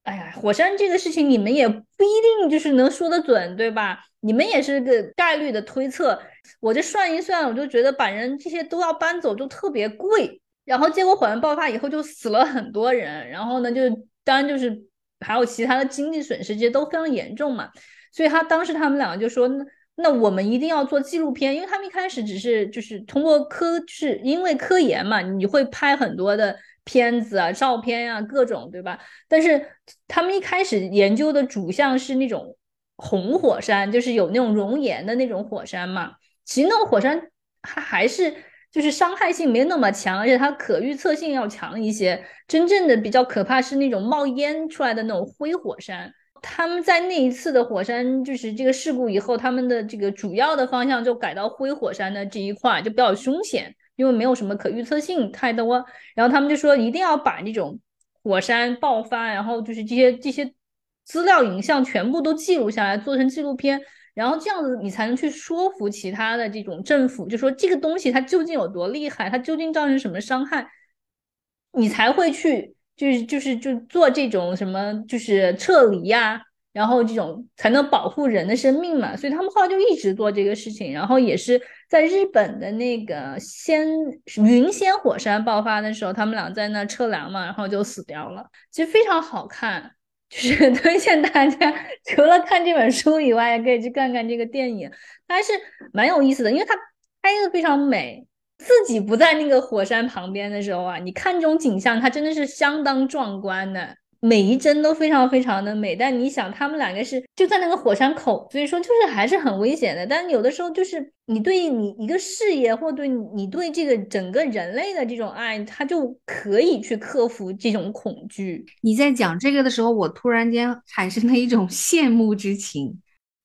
哎呀，火山这个事情你们也不一定就是能说得准，对吧？你们也是个概率的推测。我这算一算，我就觉得把人这些都要搬走就特别贵。然后结果火山爆发以后就死了很多人，然后呢就当然就是还有其他的经济损失，这些都非常严重嘛。所以他当时他们两个就说那。那我们一定要做纪录片，因为他们一开始只是就是通过科，就是因为科研嘛，你会拍很多的片子啊、照片啊，各种对吧？但是他们一开始研究的主项是那种红火山，就是有那种熔岩的那种火山嘛。其实那种火山它还是就是伤害性没那么强，而且它可预测性要强一些。真正的比较可怕是那种冒烟出来的那种灰火山。他们在那一次的火山就是这个事故以后，他们的这个主要的方向就改到灰火山的这一块，就比较凶险，因为没有什么可预测性太多。然后他们就说一定要把这种火山爆发，然后就是这些这些资料影像全部都记录下来，做成纪录片，然后这样子你才能去说服其他的这种政府，就说这个东西它究竟有多厉害，它究竟造成什么伤害，你才会去。就是就是就做这种什么就是撤离呀，然后这种才能保护人的生命嘛，所以他们后来就一直做这个事情，然后也是在日本的那个仙云仙火山爆发的时候，他们俩在那测量嘛，然后就死掉了。其实非常好看，就是 [LAUGHS] 推荐大家除了看这本书以外，可以去看看这个电影，还是蛮有意思的，因为它拍的非常美。自己不在那个火山旁边的时候啊，你看这种景象，它真的是相当壮观的，每一帧都非常非常的美。但你想，他们两个是就在那个火山口，所以说就是还是很危险的。但有的时候就是你对你一个事业，或对你对这个整个人类的这种爱，它就可以去克服这种恐惧。你在讲这个的时候，我突然间产生了一种羡慕之情。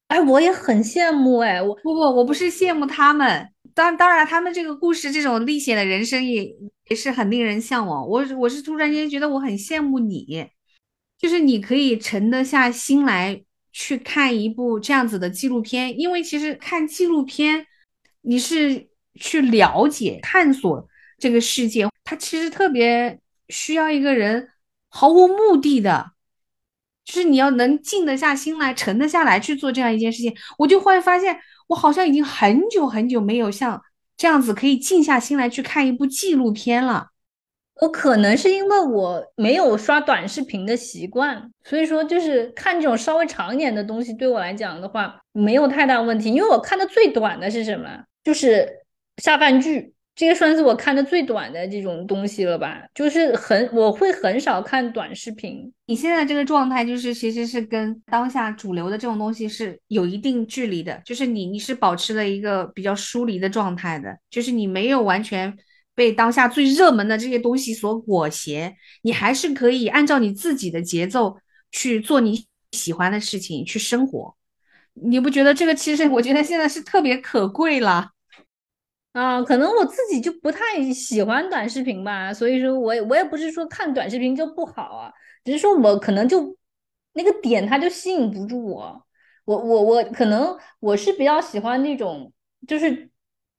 哎，我也很羡慕哎，我不不，我不是羡慕他们。当当然，他们这个故事这种历险的人生也也是很令人向往。我我是突然间觉得我很羡慕你，就是你可以沉得下心来去看一部这样子的纪录片，因为其实看纪录片，你是去了解、探索这个世界，它其实特别需要一个人毫无目的的，就是你要能静得下心来、沉得下来去做这样一件事情。我就会发现。我好像已经很久很久没有像这样子可以静下心来去看一部纪录片了。我可能是因为我没有刷短视频的习惯，所以说就是看这种稍微长一点的东西，对我来讲的话没有太大问题。因为我看的最短的是什么？就是下饭剧。这个算是我看的最短的这种东西了吧，就是很我会很少看短视频。你现在这个状态就是其实是跟当下主流的这种东西是有一定距离的，就是你你是保持了一个比较疏离的状态的，就是你没有完全被当下最热门的这些东西所裹挟，你还是可以按照你自己的节奏去做你喜欢的事情去生活。你不觉得这个其实我觉得现在是特别可贵了？啊，可能我自己就不太喜欢短视频吧，所以说我也我也不是说看短视频就不好啊，只是说我可能就那个点它就吸引不住我。我我我可能我是比较喜欢那种就是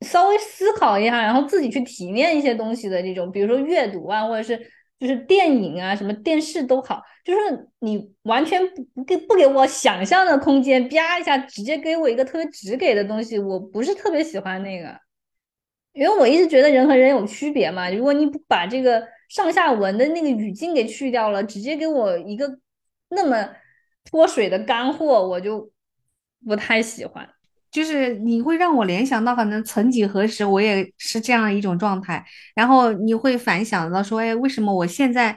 稍微思考一下，然后自己去体验一些东西的这种，比如说阅读啊，或者是就是电影啊，什么电视都好，就是你完全不不给不给我想象的空间，啪一下直接给我一个特别直给的东西，我不是特别喜欢那个，因为我一直觉得人和人有区别嘛。如果你不把这个上下文的那个语境给去掉了，直接给我一个那么脱水的干货，我就。不太喜欢，就是你会让我联想到，可能曾几何时我也是这样一种状态，然后你会反想到说，哎，为什么我现在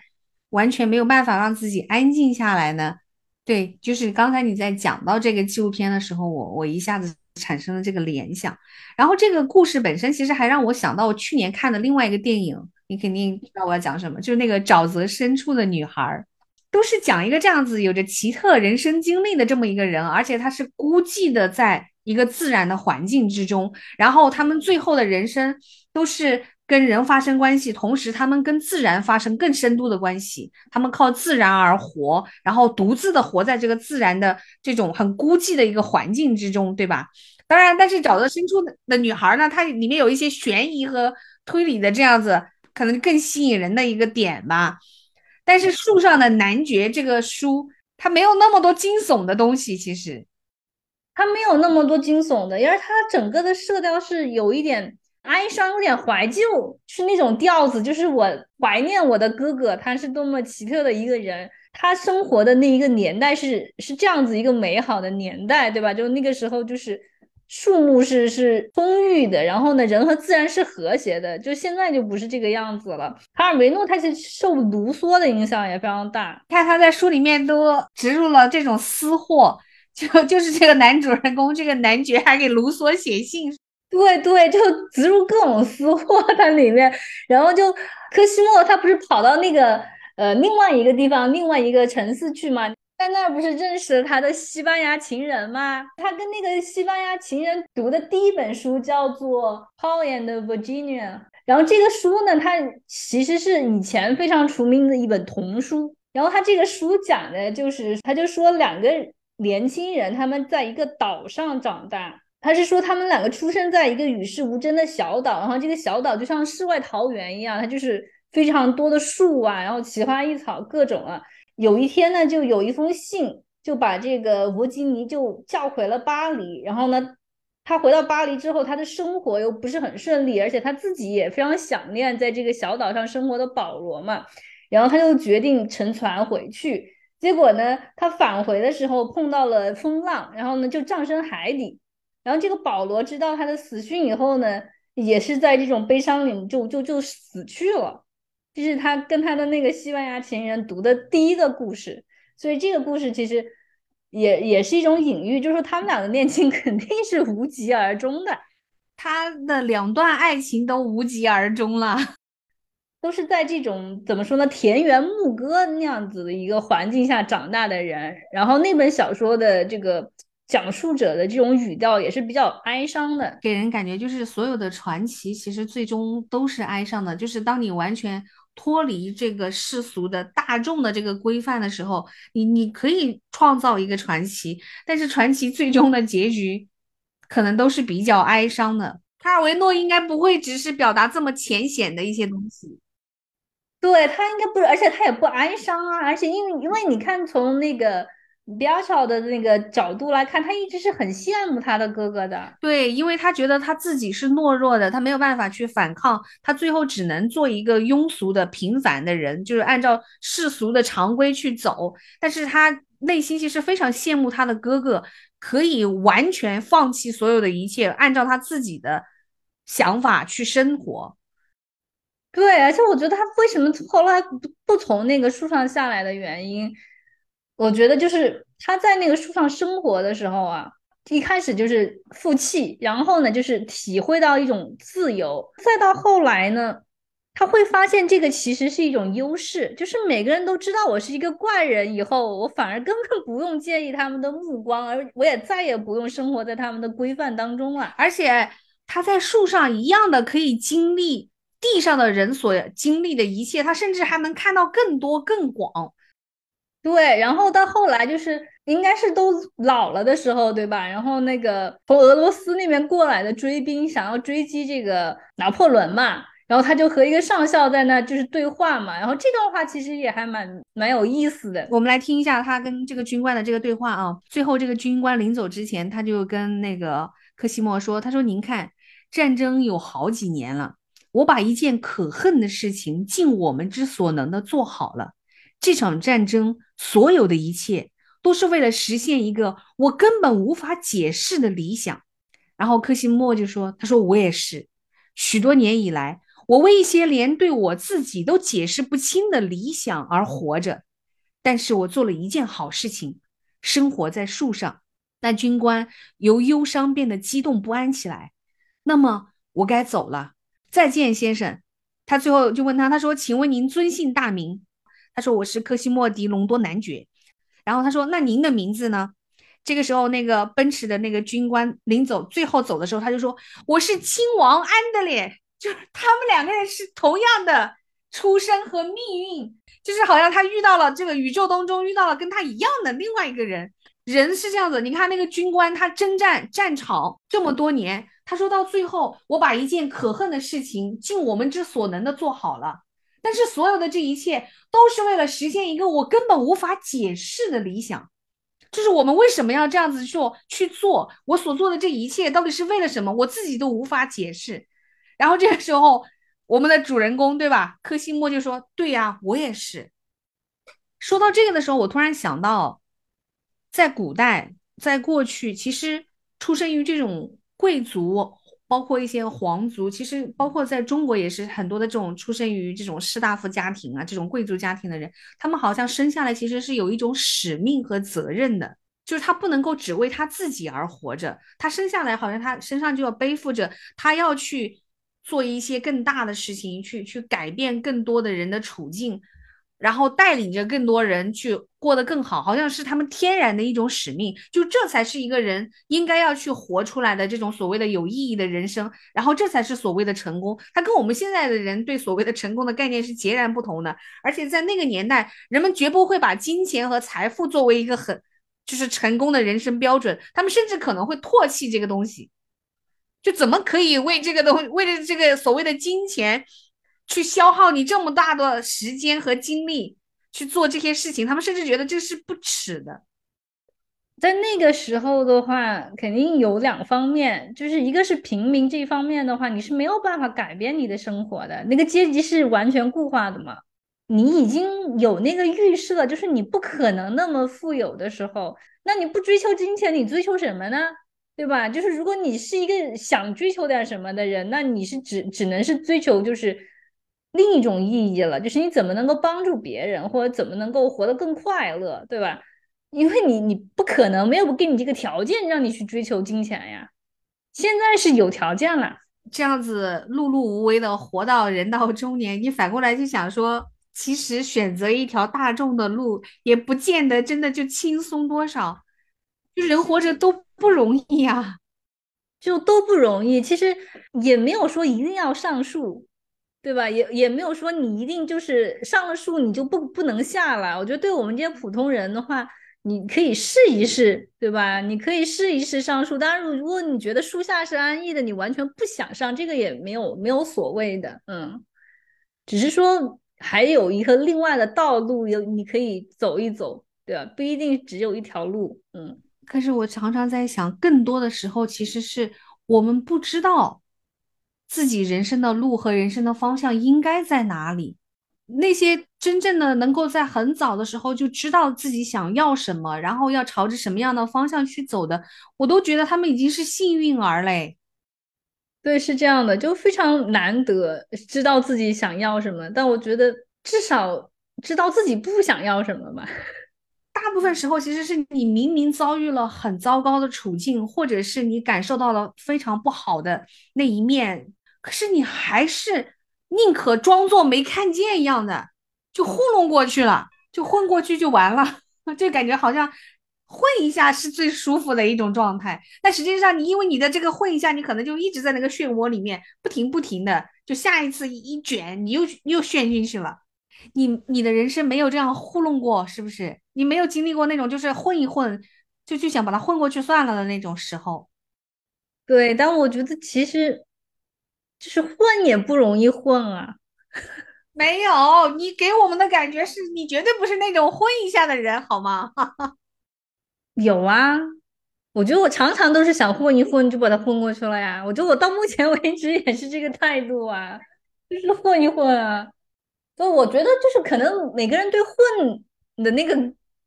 完全没有办法让自己安静下来呢？对，就是刚才你在讲到这个纪录片的时候，我我一下子产生了这个联想，然后这个故事本身其实还让我想到我去年看的另外一个电影，你肯定知道我要讲什么，就是那个沼泽深处的女孩。都是讲一个这样子有着奇特人生经历的这么一个人，而且他是孤寂的在一个自然的环境之中，然后他们最后的人生都是跟人发生关系，同时他们跟自然发生更深度的关系，他们靠自然而活，然后独自的活在这个自然的这种很孤寂的一个环境之中，对吧？当然，但是找到深处的女孩呢，它里面有一些悬疑和推理的这样子，可能更吸引人的一个点吧。但是树上的男爵这个书，它没有那么多惊悚的东西。其实，它没有那么多惊悚的，因为它整个的色调是有一点哀伤，有点怀旧，是那种调子。就是我怀念我的哥哥，他是多么奇特的一个人，他生活的那一个年代是是这样子一个美好的年代，对吧？就那个时候就是。树木是是丰裕的，然后呢，人和自然是和谐的。就现在就不是这个样子了。卡尔维诺他是受卢梭的影响也非常大，看他在书里面都植入了这种私货，就就是这个男主人公这个男爵还给卢梭写信，对对，就植入各种私货在里面。然后就科西莫他不是跑到那个呃另外一个地方，另外一个城市去吗？在那儿不是认识了他的西班牙情人吗？他跟那个西班牙情人读的第一本书叫做《Paul and Virginia》，然后这个书呢，它其实是以前非常出名的一本童书。然后他这个书讲的就是，他就说两个年轻人他们在一个岛上长大，他是说他们两个出生在一个与世无争的小岛，然后这个小岛就像世外桃源一样，它就是非常多的树啊，然后奇花异草各种啊。有一天呢，就有一封信，就把这个弗吉尼就叫回了巴黎。然后呢，他回到巴黎之后，他的生活又不是很顺利，而且他自己也非常想念在这个小岛上生活的保罗嘛。然后他就决定乘船回去。结果呢，他返回的时候碰到了风浪，然后呢就葬身海底。然后这个保罗知道他的死讯以后呢，也是在这种悲伤里就就就死去了。这是他跟他的那个西班牙情人读的第一个故事，所以这个故事其实也也是一种隐喻，就是说他们俩的恋情 [LAUGHS] 肯定是无疾而终的，他的两段爱情都无疾而终了，[LAUGHS] 都是在这种怎么说呢，田园牧歌那样子的一个环境下长大的人，然后那本小说的这个。讲述者的这种语调也是比较哀伤的，给人感觉就是所有的传奇其实最终都是哀伤的。就是当你完全脱离这个世俗的大众的这个规范的时候，你你可以创造一个传奇，但是传奇最终的结局可能都是比较哀伤的。卡尔维诺应该不会只是表达这么浅显的一些东西，对他应该不是，而且他也不哀伤啊，而且因为因为你看从那个。彪乔的那个角度来看，他一直是很羡慕他的哥哥的。对，因为他觉得他自己是懦弱的，他没有办法去反抗，他最后只能做一个庸俗的平凡的人，就是按照世俗的常规去走。但是他内心其实非常羡慕他的哥哥，可以完全放弃所有的一切，按照他自己的想法去生活。对，而且我觉得他为什么后来不不从那个树上下来的原因。我觉得就是他在那个树上生活的时候啊，一开始就是负气，然后呢就是体会到一种自由，再到后来呢，他会发现这个其实是一种优势，就是每个人都知道我是一个怪人，以后我反而根本不用介意他们的目光，而我也再也不用生活在他们的规范当中了。而且他在树上一样的可以经历地上的人所经历的一切，他甚至还能看到更多更广。对，然后到后来就是应该是都老了的时候，对吧？然后那个从俄罗斯那边过来的追兵想要追击这个拿破仑嘛，然后他就和一个上校在那就是对话嘛，然后这段话其实也还蛮蛮有意思的。我们来听一下他跟这个军官的这个对话啊。最后这个军官临走之前，他就跟那个科西莫说：“他说您看，战争有好几年了，我把一件可恨的事情尽我们之所能的做好了。”这场战争所有的一切都是为了实现一个我根本无法解释的理想。然后柯西莫就说：“他说我也是，许多年以来，我为一些连对我自己都解释不清的理想而活着。但是我做了一件好事情，生活在树上。”那军官由忧伤变得激动不安起来。那么我该走了，再见，先生。他最后就问他：“他说，请问您尊姓大名？”他说：“我是科西莫·迪隆多男爵。”然后他说：“那您的名字呢？”这个时候，那个奔驰的那个军官临走最后走的时候，他就说：“我是亲王安德烈。”就是他们两个人是同样的出身和命运，就是好像他遇到了这个宇宙当中遇到了跟他一样的另外一个人。人是这样子，你看那个军官，他征战战场这么多年，他说到最后，我把一件可恨的事情尽我们之所能的做好了。但是所有的这一切都是为了实现一个我根本无法解释的理想，就是我们为什么要这样子做去做？我所做的这一切到底是为了什么？我自己都无法解释。然后这个时候，我们的主人公对吧？柯西莫就说：“对呀，我也是。”说到这个的时候，我突然想到，在古代，在过去，其实出生于这种贵族。包括一些皇族，其实包括在中国也是很多的这种出生于这种士大夫家庭啊，这种贵族家庭的人，他们好像生下来其实是有一种使命和责任的，就是他不能够只为他自己而活着，他生下来好像他身上就要背负着，他要去做一些更大的事情，去去改变更多的人的处境。然后带领着更多人去过得更好，好像是他们天然的一种使命，就这才是一个人应该要去活出来的这种所谓的有意义的人生。然后这才是所谓的成功，它跟我们现在的人对所谓的成功的概念是截然不同的。而且在那个年代，人们绝不会把金钱和财富作为一个很就是成功的人生标准，他们甚至可能会唾弃这个东西，就怎么可以为这个东为了这个所谓的金钱。去消耗你这么大的时间和精力去做这些事情，他们甚至觉得这是不耻的。在那个时候的话，肯定有两方面，就是一个是平民这一方面的话，你是没有办法改变你的生活的，那个阶级是完全固化的嘛。你已经有那个预设，就是你不可能那么富有的时候，那你不追求金钱，你追求什么呢？对吧？就是如果你是一个想追求点什么的人，那你是只只能是追求就是。另一种意义了，就是你怎么能够帮助别人，或者怎么能够活得更快乐，对吧？因为你你不可能没有给你这个条件让你去追求金钱呀。现在是有条件了，这样子碌碌无为的活到人到中年，你反过来就想说，其实选择一条大众的路，也不见得真的就轻松多少。就人活着都不容易啊，就都不容易。其实也没有说一定要上树。对吧？也也没有说你一定就是上了树你就不不能下来。我觉得对我们这些普通人的话，你可以试一试，对吧？你可以试一试上树。当然，如果你觉得树下是安逸的，你完全不想上，这个也没有没有所谓的，嗯，只是说还有一个另外的道路，有你可以走一走，对吧？不一定只有一条路，嗯。可是我常常在想，更多的时候其实是我们不知道。自己人生的路和人生的方向应该在哪里？那些真正的能够在很早的时候就知道自己想要什么，然后要朝着什么样的方向去走的，我都觉得他们已经是幸运儿嘞。对，是这样的，就非常难得知道自己想要什么。但我觉得至少知道自己不想要什么吧。[LAUGHS] 大部分时候其实是你明明遭遇了很糟糕的处境，或者是你感受到了非常不好的那一面。可是你还是宁可装作没看见一样的，就糊弄过去了，就混过去就完了，[LAUGHS] 就感觉好像混一下是最舒服的一种状态。但实际上，你因为你的这个混一下，你可能就一直在那个漩涡里面不停不停的，就下一次一卷，你又又陷进去了。你你的人生没有这样糊弄过，是不是？你没有经历过那种就是混一混就就想把它混过去算了的那种时候。对，但我觉得其实就是混也不容易混啊。[LAUGHS] 没有，你给我们的感觉是你绝对不是那种混一下的人，好吗？[LAUGHS] 有啊，我觉得我常常都是想混一混就把它混过去了呀。我觉得我到目前为止也是这个态度啊，就是混一混啊。所以我觉得就是可能每个人对混的那个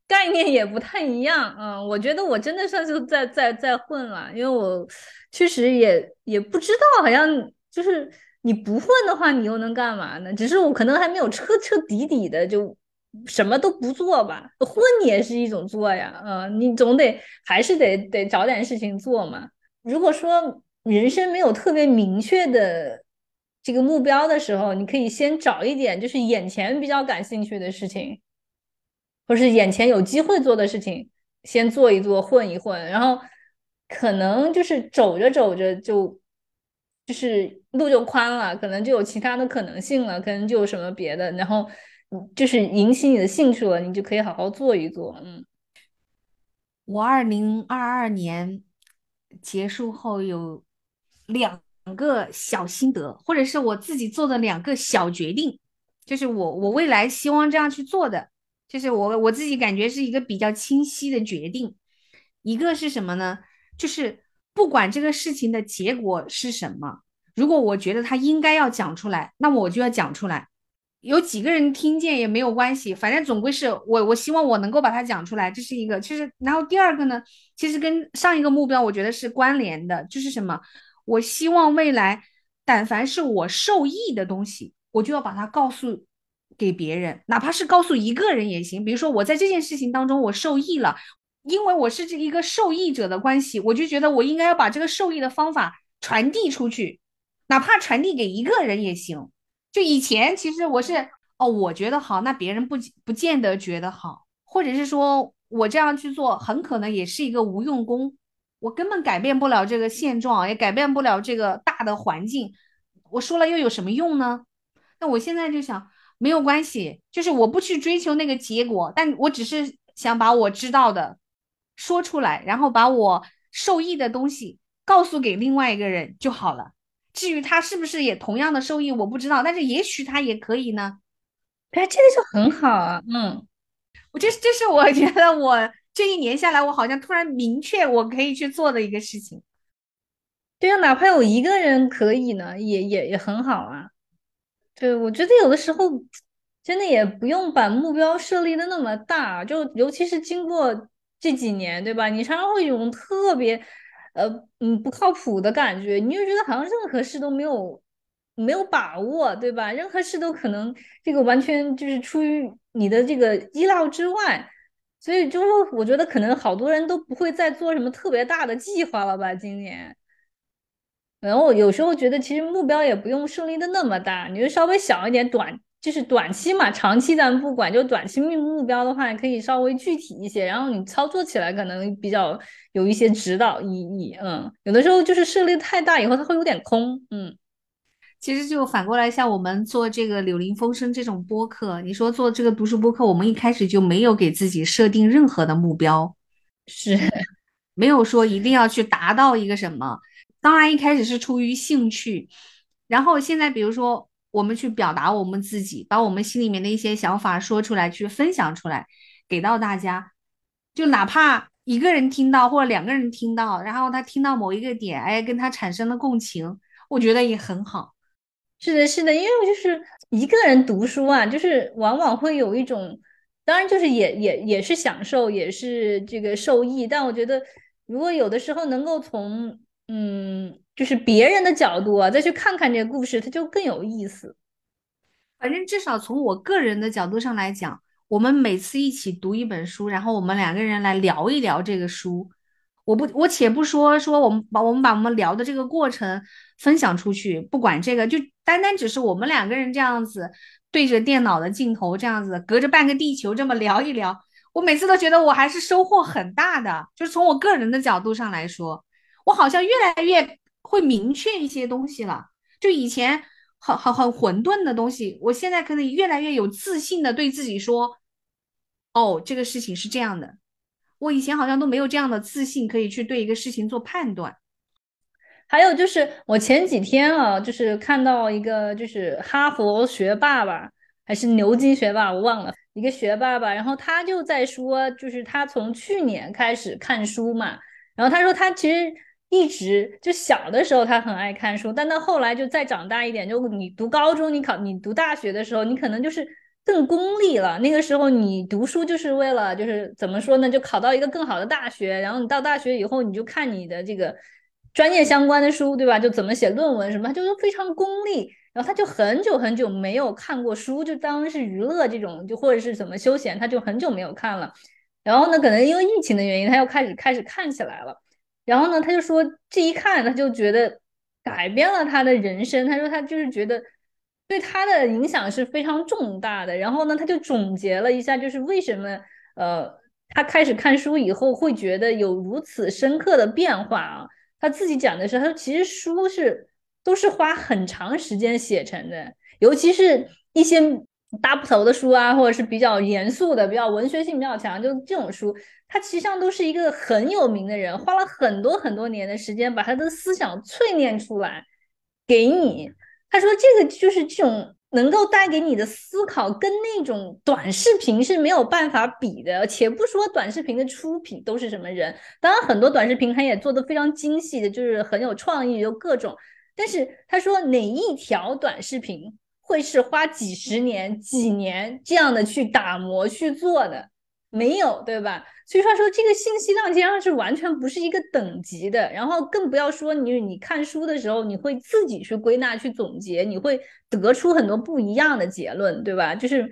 概念也不太一样。嗯，我觉得我真的算是在在在混了，因为我确实也也不知道，好像就是。你不混的话，你又能干嘛呢？只是我可能还没有彻彻底底的就什么都不做吧。混也是一种做呀，嗯，你总得还是得得找点事情做嘛。如果说人生没有特别明确的这个目标的时候，你可以先找一点就是眼前比较感兴趣的事情，或是眼前有机会做的事情，先做一做，混一混，然后可能就是走着走着就。就是路就宽了，可能就有其他的可能性了，可能就有什么别的，然后就是引起你的兴趣了，你就可以好好做一做。嗯，我二零二二年结束后有两个小心得，或者是我自己做的两个小决定，就是我我未来希望这样去做的，就是我我自己感觉是一个比较清晰的决定。一个是什么呢？就是。不管这个事情的结果是什么，如果我觉得他应该要讲出来，那么我就要讲出来。有几个人听见也没有关系，反正总归是我。我希望我能够把它讲出来，这是一个。其实，然后第二个呢，其实跟上一个目标我觉得是关联的，就是什么？我希望未来，但凡是我受益的东西，我就要把它告诉给别人，哪怕是告诉一个人也行。比如说，我在这件事情当中我受益了。因为我是这一个受益者的关系，我就觉得我应该要把这个受益的方法传递出去，哪怕传递给一个人也行。就以前其实我是哦，我觉得好，那别人不不见得觉得好，或者是说我这样去做很可能也是一个无用功，我根本改变不了这个现状，也改变不了这个大的环境。我说了又有什么用呢？那我现在就想没有关系，就是我不去追求那个结果，但我只是想把我知道的。说出来，然后把我受益的东西告诉给另外一个人就好了。至于他是不是也同样的受益，我不知道，但是也许他也可以呢。哎，这个就很好啊。嗯，我这这是我觉得我这一年下来，我好像突然明确我可以去做的一个事情。对啊，哪怕有一个人可以呢，也也也很好啊。对，我觉得有的时候真的也不用把目标设立的那么大，就尤其是经过。这几年，对吧？你常常会有种特别，呃，嗯，不靠谱的感觉，你就觉得好像任何事都没有没有把握，对吧？任何事都可能这个完全就是出于你的这个意料之外，所以就是我觉得可能好多人都不会再做什么特别大的计划了吧，今年。然后有时候觉得其实目标也不用设立的那么大，你就稍微小一点，短。就是短期嘛，长期咱们不管。就短期目目标的话，可以稍微具体一些，然后你操作起来可能比较有一些指导意义。嗯，有的时候就是设立太大以后，它会有点空。嗯，其实就反过来，像我们做这个柳林风声这种播客，你说做这个读书播客，我们一开始就没有给自己设定任何的目标，是 [LAUGHS] 没有说一定要去达到一个什么。当然一开始是出于兴趣，然后现在比如说。我们去表达我们自己，把我们心里面的一些想法说出来，去分享出来，给到大家。就哪怕一个人听到，或者两个人听到，然后他听到某一个点，哎，跟他产生了共情，我觉得也很好。是的，是的，因为我就是一个人读书啊，就是往往会有一种，当然就是也也也是享受，也是这个受益。但我觉得，如果有的时候能够从嗯。就是别人的角度啊，再去看看这个故事，它就更有意思。反正至少从我个人的角度上来讲，我们每次一起读一本书，然后我们两个人来聊一聊这个书。我不，我且不说说我们把我们把我们聊的这个过程分享出去，不管这个，就单单只是我们两个人这样子对着电脑的镜头这样子，隔着半个地球这么聊一聊，我每次都觉得我还是收获很大的。就是从我个人的角度上来说，我好像越来越。会明确一些东西了，就以前很很很混沌的东西。我现在可以越来越有自信的对自己说，哦，这个事情是这样的。我以前好像都没有这样的自信，可以去对一个事情做判断。还有就是我前几天啊，就是看到一个就是哈佛学霸吧，还是牛津学霸，我忘了一个学霸吧。然后他就在说，就是他从去年开始看书嘛。然后他说他其实一直就小的时候他很爱看书，但到后来就再长大一点，就你读高中、你考、你读大学的时候，你可能就是更功利了。那个时候你读书就是为了就是怎么说呢，就考到一个更好的大学。然后你到大学以后，你就看你的这个。专业相关的书，对吧？就怎么写论文什么，他就是非常功利。然后他就很久很久没有看过书，就当是娱乐这种，就或者是怎么休闲，他就很久没有看了。然后呢，可能因为疫情的原因，他又开始开始看起来了。然后呢，他就说这一看，他就觉得改变了他的人生。他说他就是觉得对他的影响是非常重大的。然后呢，他就总结了一下，就是为什么呃他开始看书以后会觉得有如此深刻的变化啊。他自己讲的是，他说其实书是都是花很长时间写成的，尤其是一些大部头的书啊，或者是比较严肃的、比较文学性比较强，就这种书，他其实上都是一个很有名的人，花了很多很多年的时间把他的思想淬炼出来给你。他说这个就是这种。能够带给你的思考跟那种短视频是没有办法比的，且不说短视频的出品都是什么人，当然很多短视频他也做的非常精细的，就是很有创意，有各种。但是他说哪一条短视频会是花几十年、几年这样的去打磨去做的？没有，对吧？所以说说这个信息量实际上是完全不是一个等级的。然后更不要说你你看书的时候，你会自己去归纳、去总结，你会得出很多不一样的结论，对吧？就是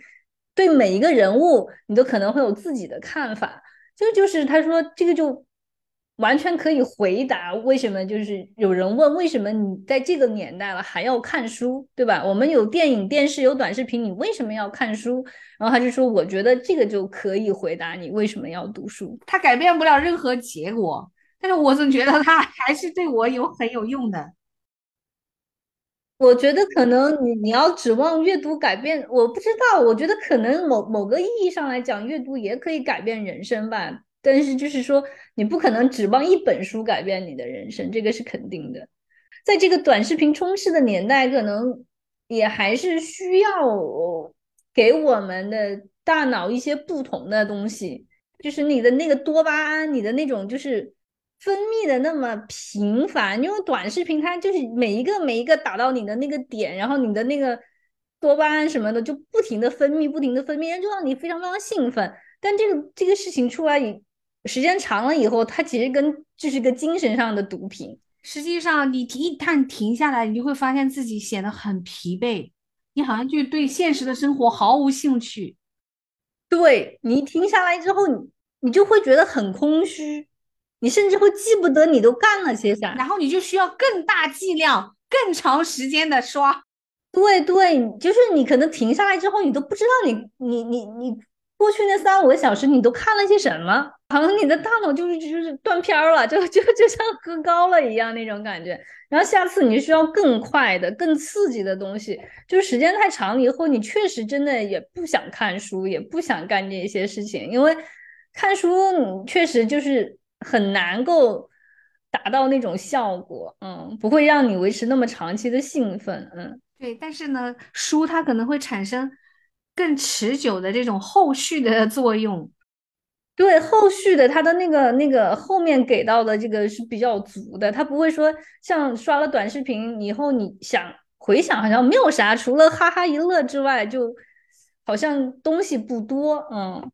对每一个人物，你都可能会有自己的看法。这就是他说这个就。完全可以回答为什么就是有人问为什么你在这个年代了还要看书，对吧？我们有电影、电视，有短视频，你为什么要看书？然后他就说，我觉得这个就可以回答你为什么要读书。他改变不了任何结果，但是我总觉得他还是对我有很有用的。我觉得可能你你要指望阅读改变，我不知道。我觉得可能某某个意义上来讲，阅读也可以改变人生吧。但是就是说，你不可能指望一本书改变你的人生，这个是肯定的。在这个短视频充斥的年代，可能也还是需要给我们的大脑一些不同的东西，就是你的那个多巴胺，你的那种就是分泌的那么频繁。因为短视频它就是每一个每一个打到你的那个点，然后你的那个多巴胺什么的就不停的分泌，不停的分泌，就让你非常非常兴奋。但这个这个事情出来以时间长了以后，它其实跟就是个精神上的毒品。实际上，你一旦停下来，你就会发现自己显得很疲惫，你好像就对现实的生活毫无兴趣。对你停下来之后，你你就会觉得很空虚，你甚至会记不得你都干了些啥，然后你就需要更大剂量、更长时间的刷。对对，就是你可能停下来之后，你都不知道你你你你。过去那三五个小时，你都看了些什么？好像你的大脑就是就是断片了，[LAUGHS] 就就就像喝高了一样那种感觉。然后下次你需要更快的、更刺激的东西。就是时间太长了以后，你确实真的也不想看书，也不想干这些事情，因为看书确实就是很难够达到那种效果，嗯，不会让你维持那么长期的兴奋，嗯，对。但是呢，书它可能会产生。更持久的这种后续的作用，[LAUGHS] 对后续的它的那个那个后面给到的这个是比较足的，它不会说像刷了短视频以后，你想回想好像没有啥，除了哈哈一乐之外，就好像东西不多。嗯，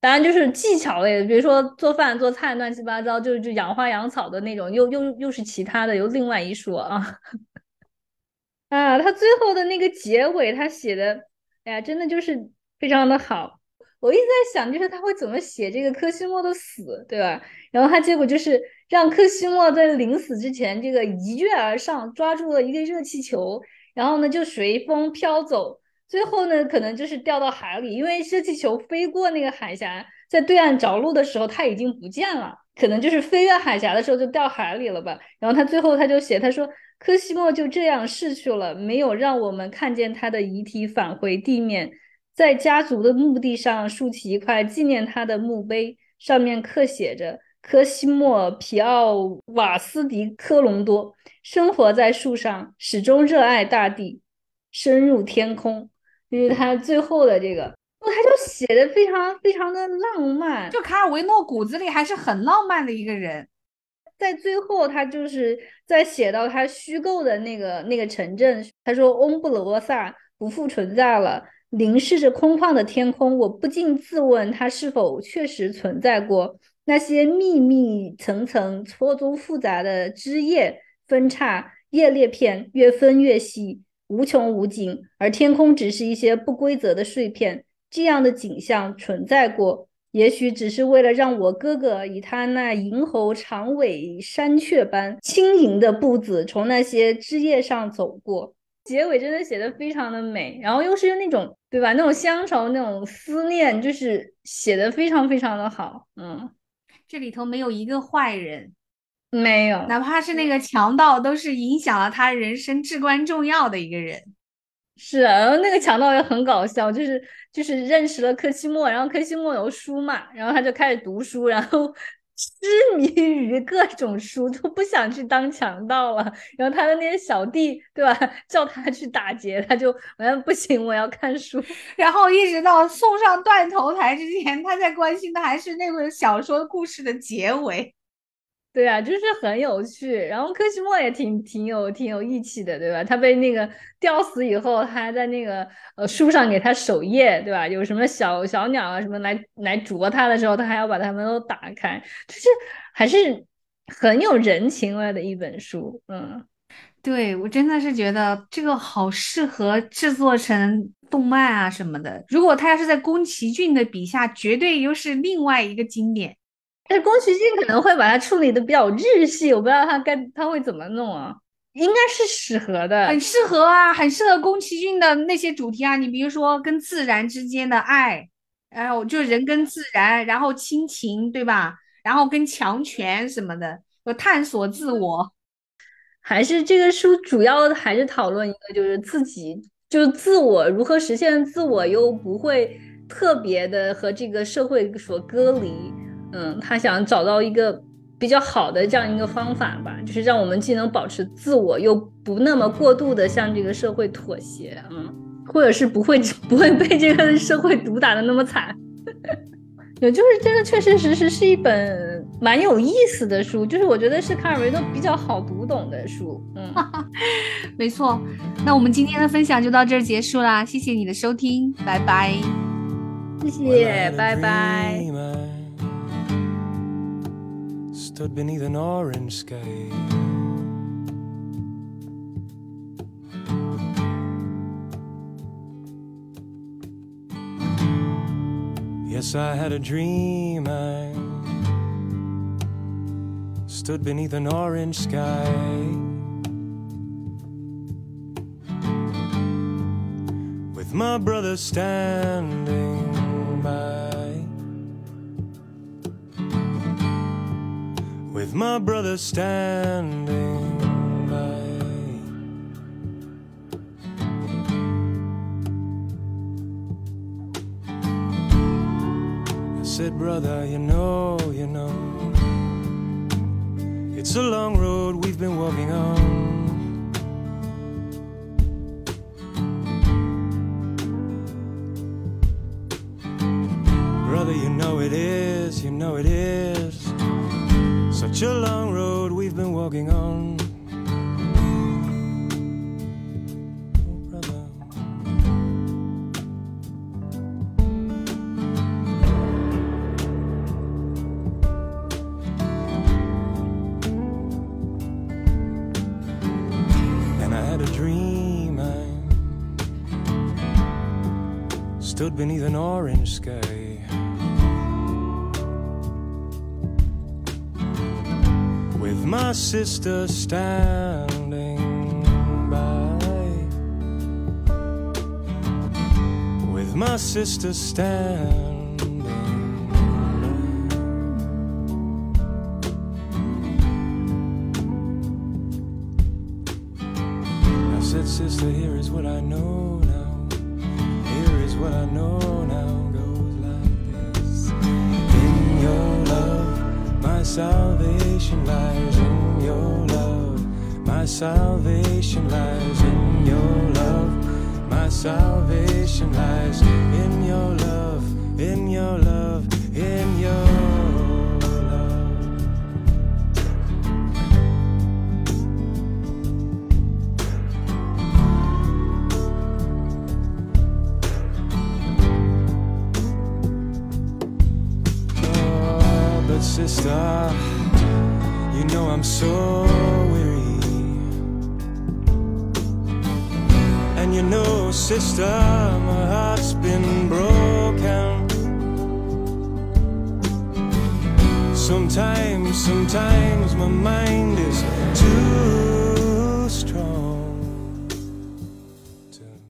当然就是技巧类的，比如说做饭做菜乱七八糟，就就养花养草的那种，又又又是其他的，又另外一说啊。[LAUGHS] 啊，他最后的那个结尾，他写的。哎呀，真的就是非常的好。我一直在想，就是他会怎么写这个柯西莫的死，对吧？然后他结果就是让柯西莫在临死之前，这个一跃而上，抓住了一个热气球，然后呢就随风飘走，最后呢可能就是掉到海里，因为热气球飞过那个海峡，在对岸着陆的时候他已经不见了，可能就是飞越海峡的时候就掉海里了吧。然后他最后他就写，他说。科西莫就这样逝去了，没有让我们看见他的遗体返回地面。在家族的墓地上竖起一块纪念他的墓碑，上面刻写着“科西莫·皮奥瓦斯迪科隆多，生活在树上，始终热爱大地，深入天空”。就是他最后的这个，他就写的非常非常的浪漫。就卡尔维诺骨子里还是很浪漫的一个人。在最后，他就是在写到他虚构的那个那个城镇，他说：“翁布罗萨不复存在了。”凝视着空旷的天空，我不禁自问：它是否确实存在过？那些密密层层、错综复杂的枝叶分叉、叶裂片越分越细，无穷无尽，而天空只是一些不规则的碎片。这样的景象存在过，也许只是为了让我哥哥以他那银喉长尾山雀般轻盈的步子从那些枝叶上走过。结尾真的写的非常的美，然后又是那种对吧？那种乡愁，那种思念，就是写的非常非常的好。嗯，这里头没有一个坏人，没有，哪怕是那个强盗，都是影响了他人生至关重要的一个人。是啊，然后那个强盗也很搞笑，就是就是认识了柯西莫，然后柯西莫有书嘛，然后他就开始读书，然后。[LAUGHS] 痴迷于各种书，都不想去当强盗了。然后他的那些小弟，对吧？[LAUGHS] 叫他去打劫，他就好像不行，我要看书。然后一直到送上断头台之前，他在关心的还是那本小说故事的结尾。对啊，就是很有趣。然后柯西莫也挺挺有挺有义气的，对吧？他被那个吊死以后，他还在那个呃树上给他守夜，对吧？有什么小小鸟啊什么来来啄他的时候，他还要把它们都打开，就是还是很有人情味的一本书。嗯，对我真的是觉得这个好适合制作成动漫啊什么的。如果他要是在宫崎骏的笔下，绝对又是另外一个经典。但是宫崎骏可能会把它处理的比较日系，我不知道他该他会怎么弄啊？应该是适合的，很适合啊，很适合宫崎骏的那些主题啊。你比如说跟自然之间的爱，然后就人跟自然，然后亲情，对吧？然后跟强权什么的，有探索自我。还是这个书主要还是讨论一个，就是自己就是自我如何实现自我，又不会特别的和这个社会所隔离。嗯，他想找到一个比较好的这样一个方法吧，就是让我们既能保持自我，又不那么过度的向这个社会妥协，嗯，或者是不会 [LAUGHS] 不会被这个社会毒打的那么惨。也就是真的确确实实是一本蛮有意思的书，就是我觉得是卡尔维诺比较好读懂的书。嗯，[LAUGHS] 没错。那我们今天的分享就到这儿结束啦，谢谢你的收听，拜拜。谢谢，拜拜。Stood beneath an orange sky. Yes, I had a dream. I stood beneath an orange sky. With my brother standing by. With my brother standing by. I said, Brother, you know, you know, it's a long road we've been walking on. Brother, you know it is, you know it is. Such a long road we've been walking on. And I had a dream. I stood beneath an orange sky. My sister standing by. With my sister standing salvation lies. In your love, my salvation lies. In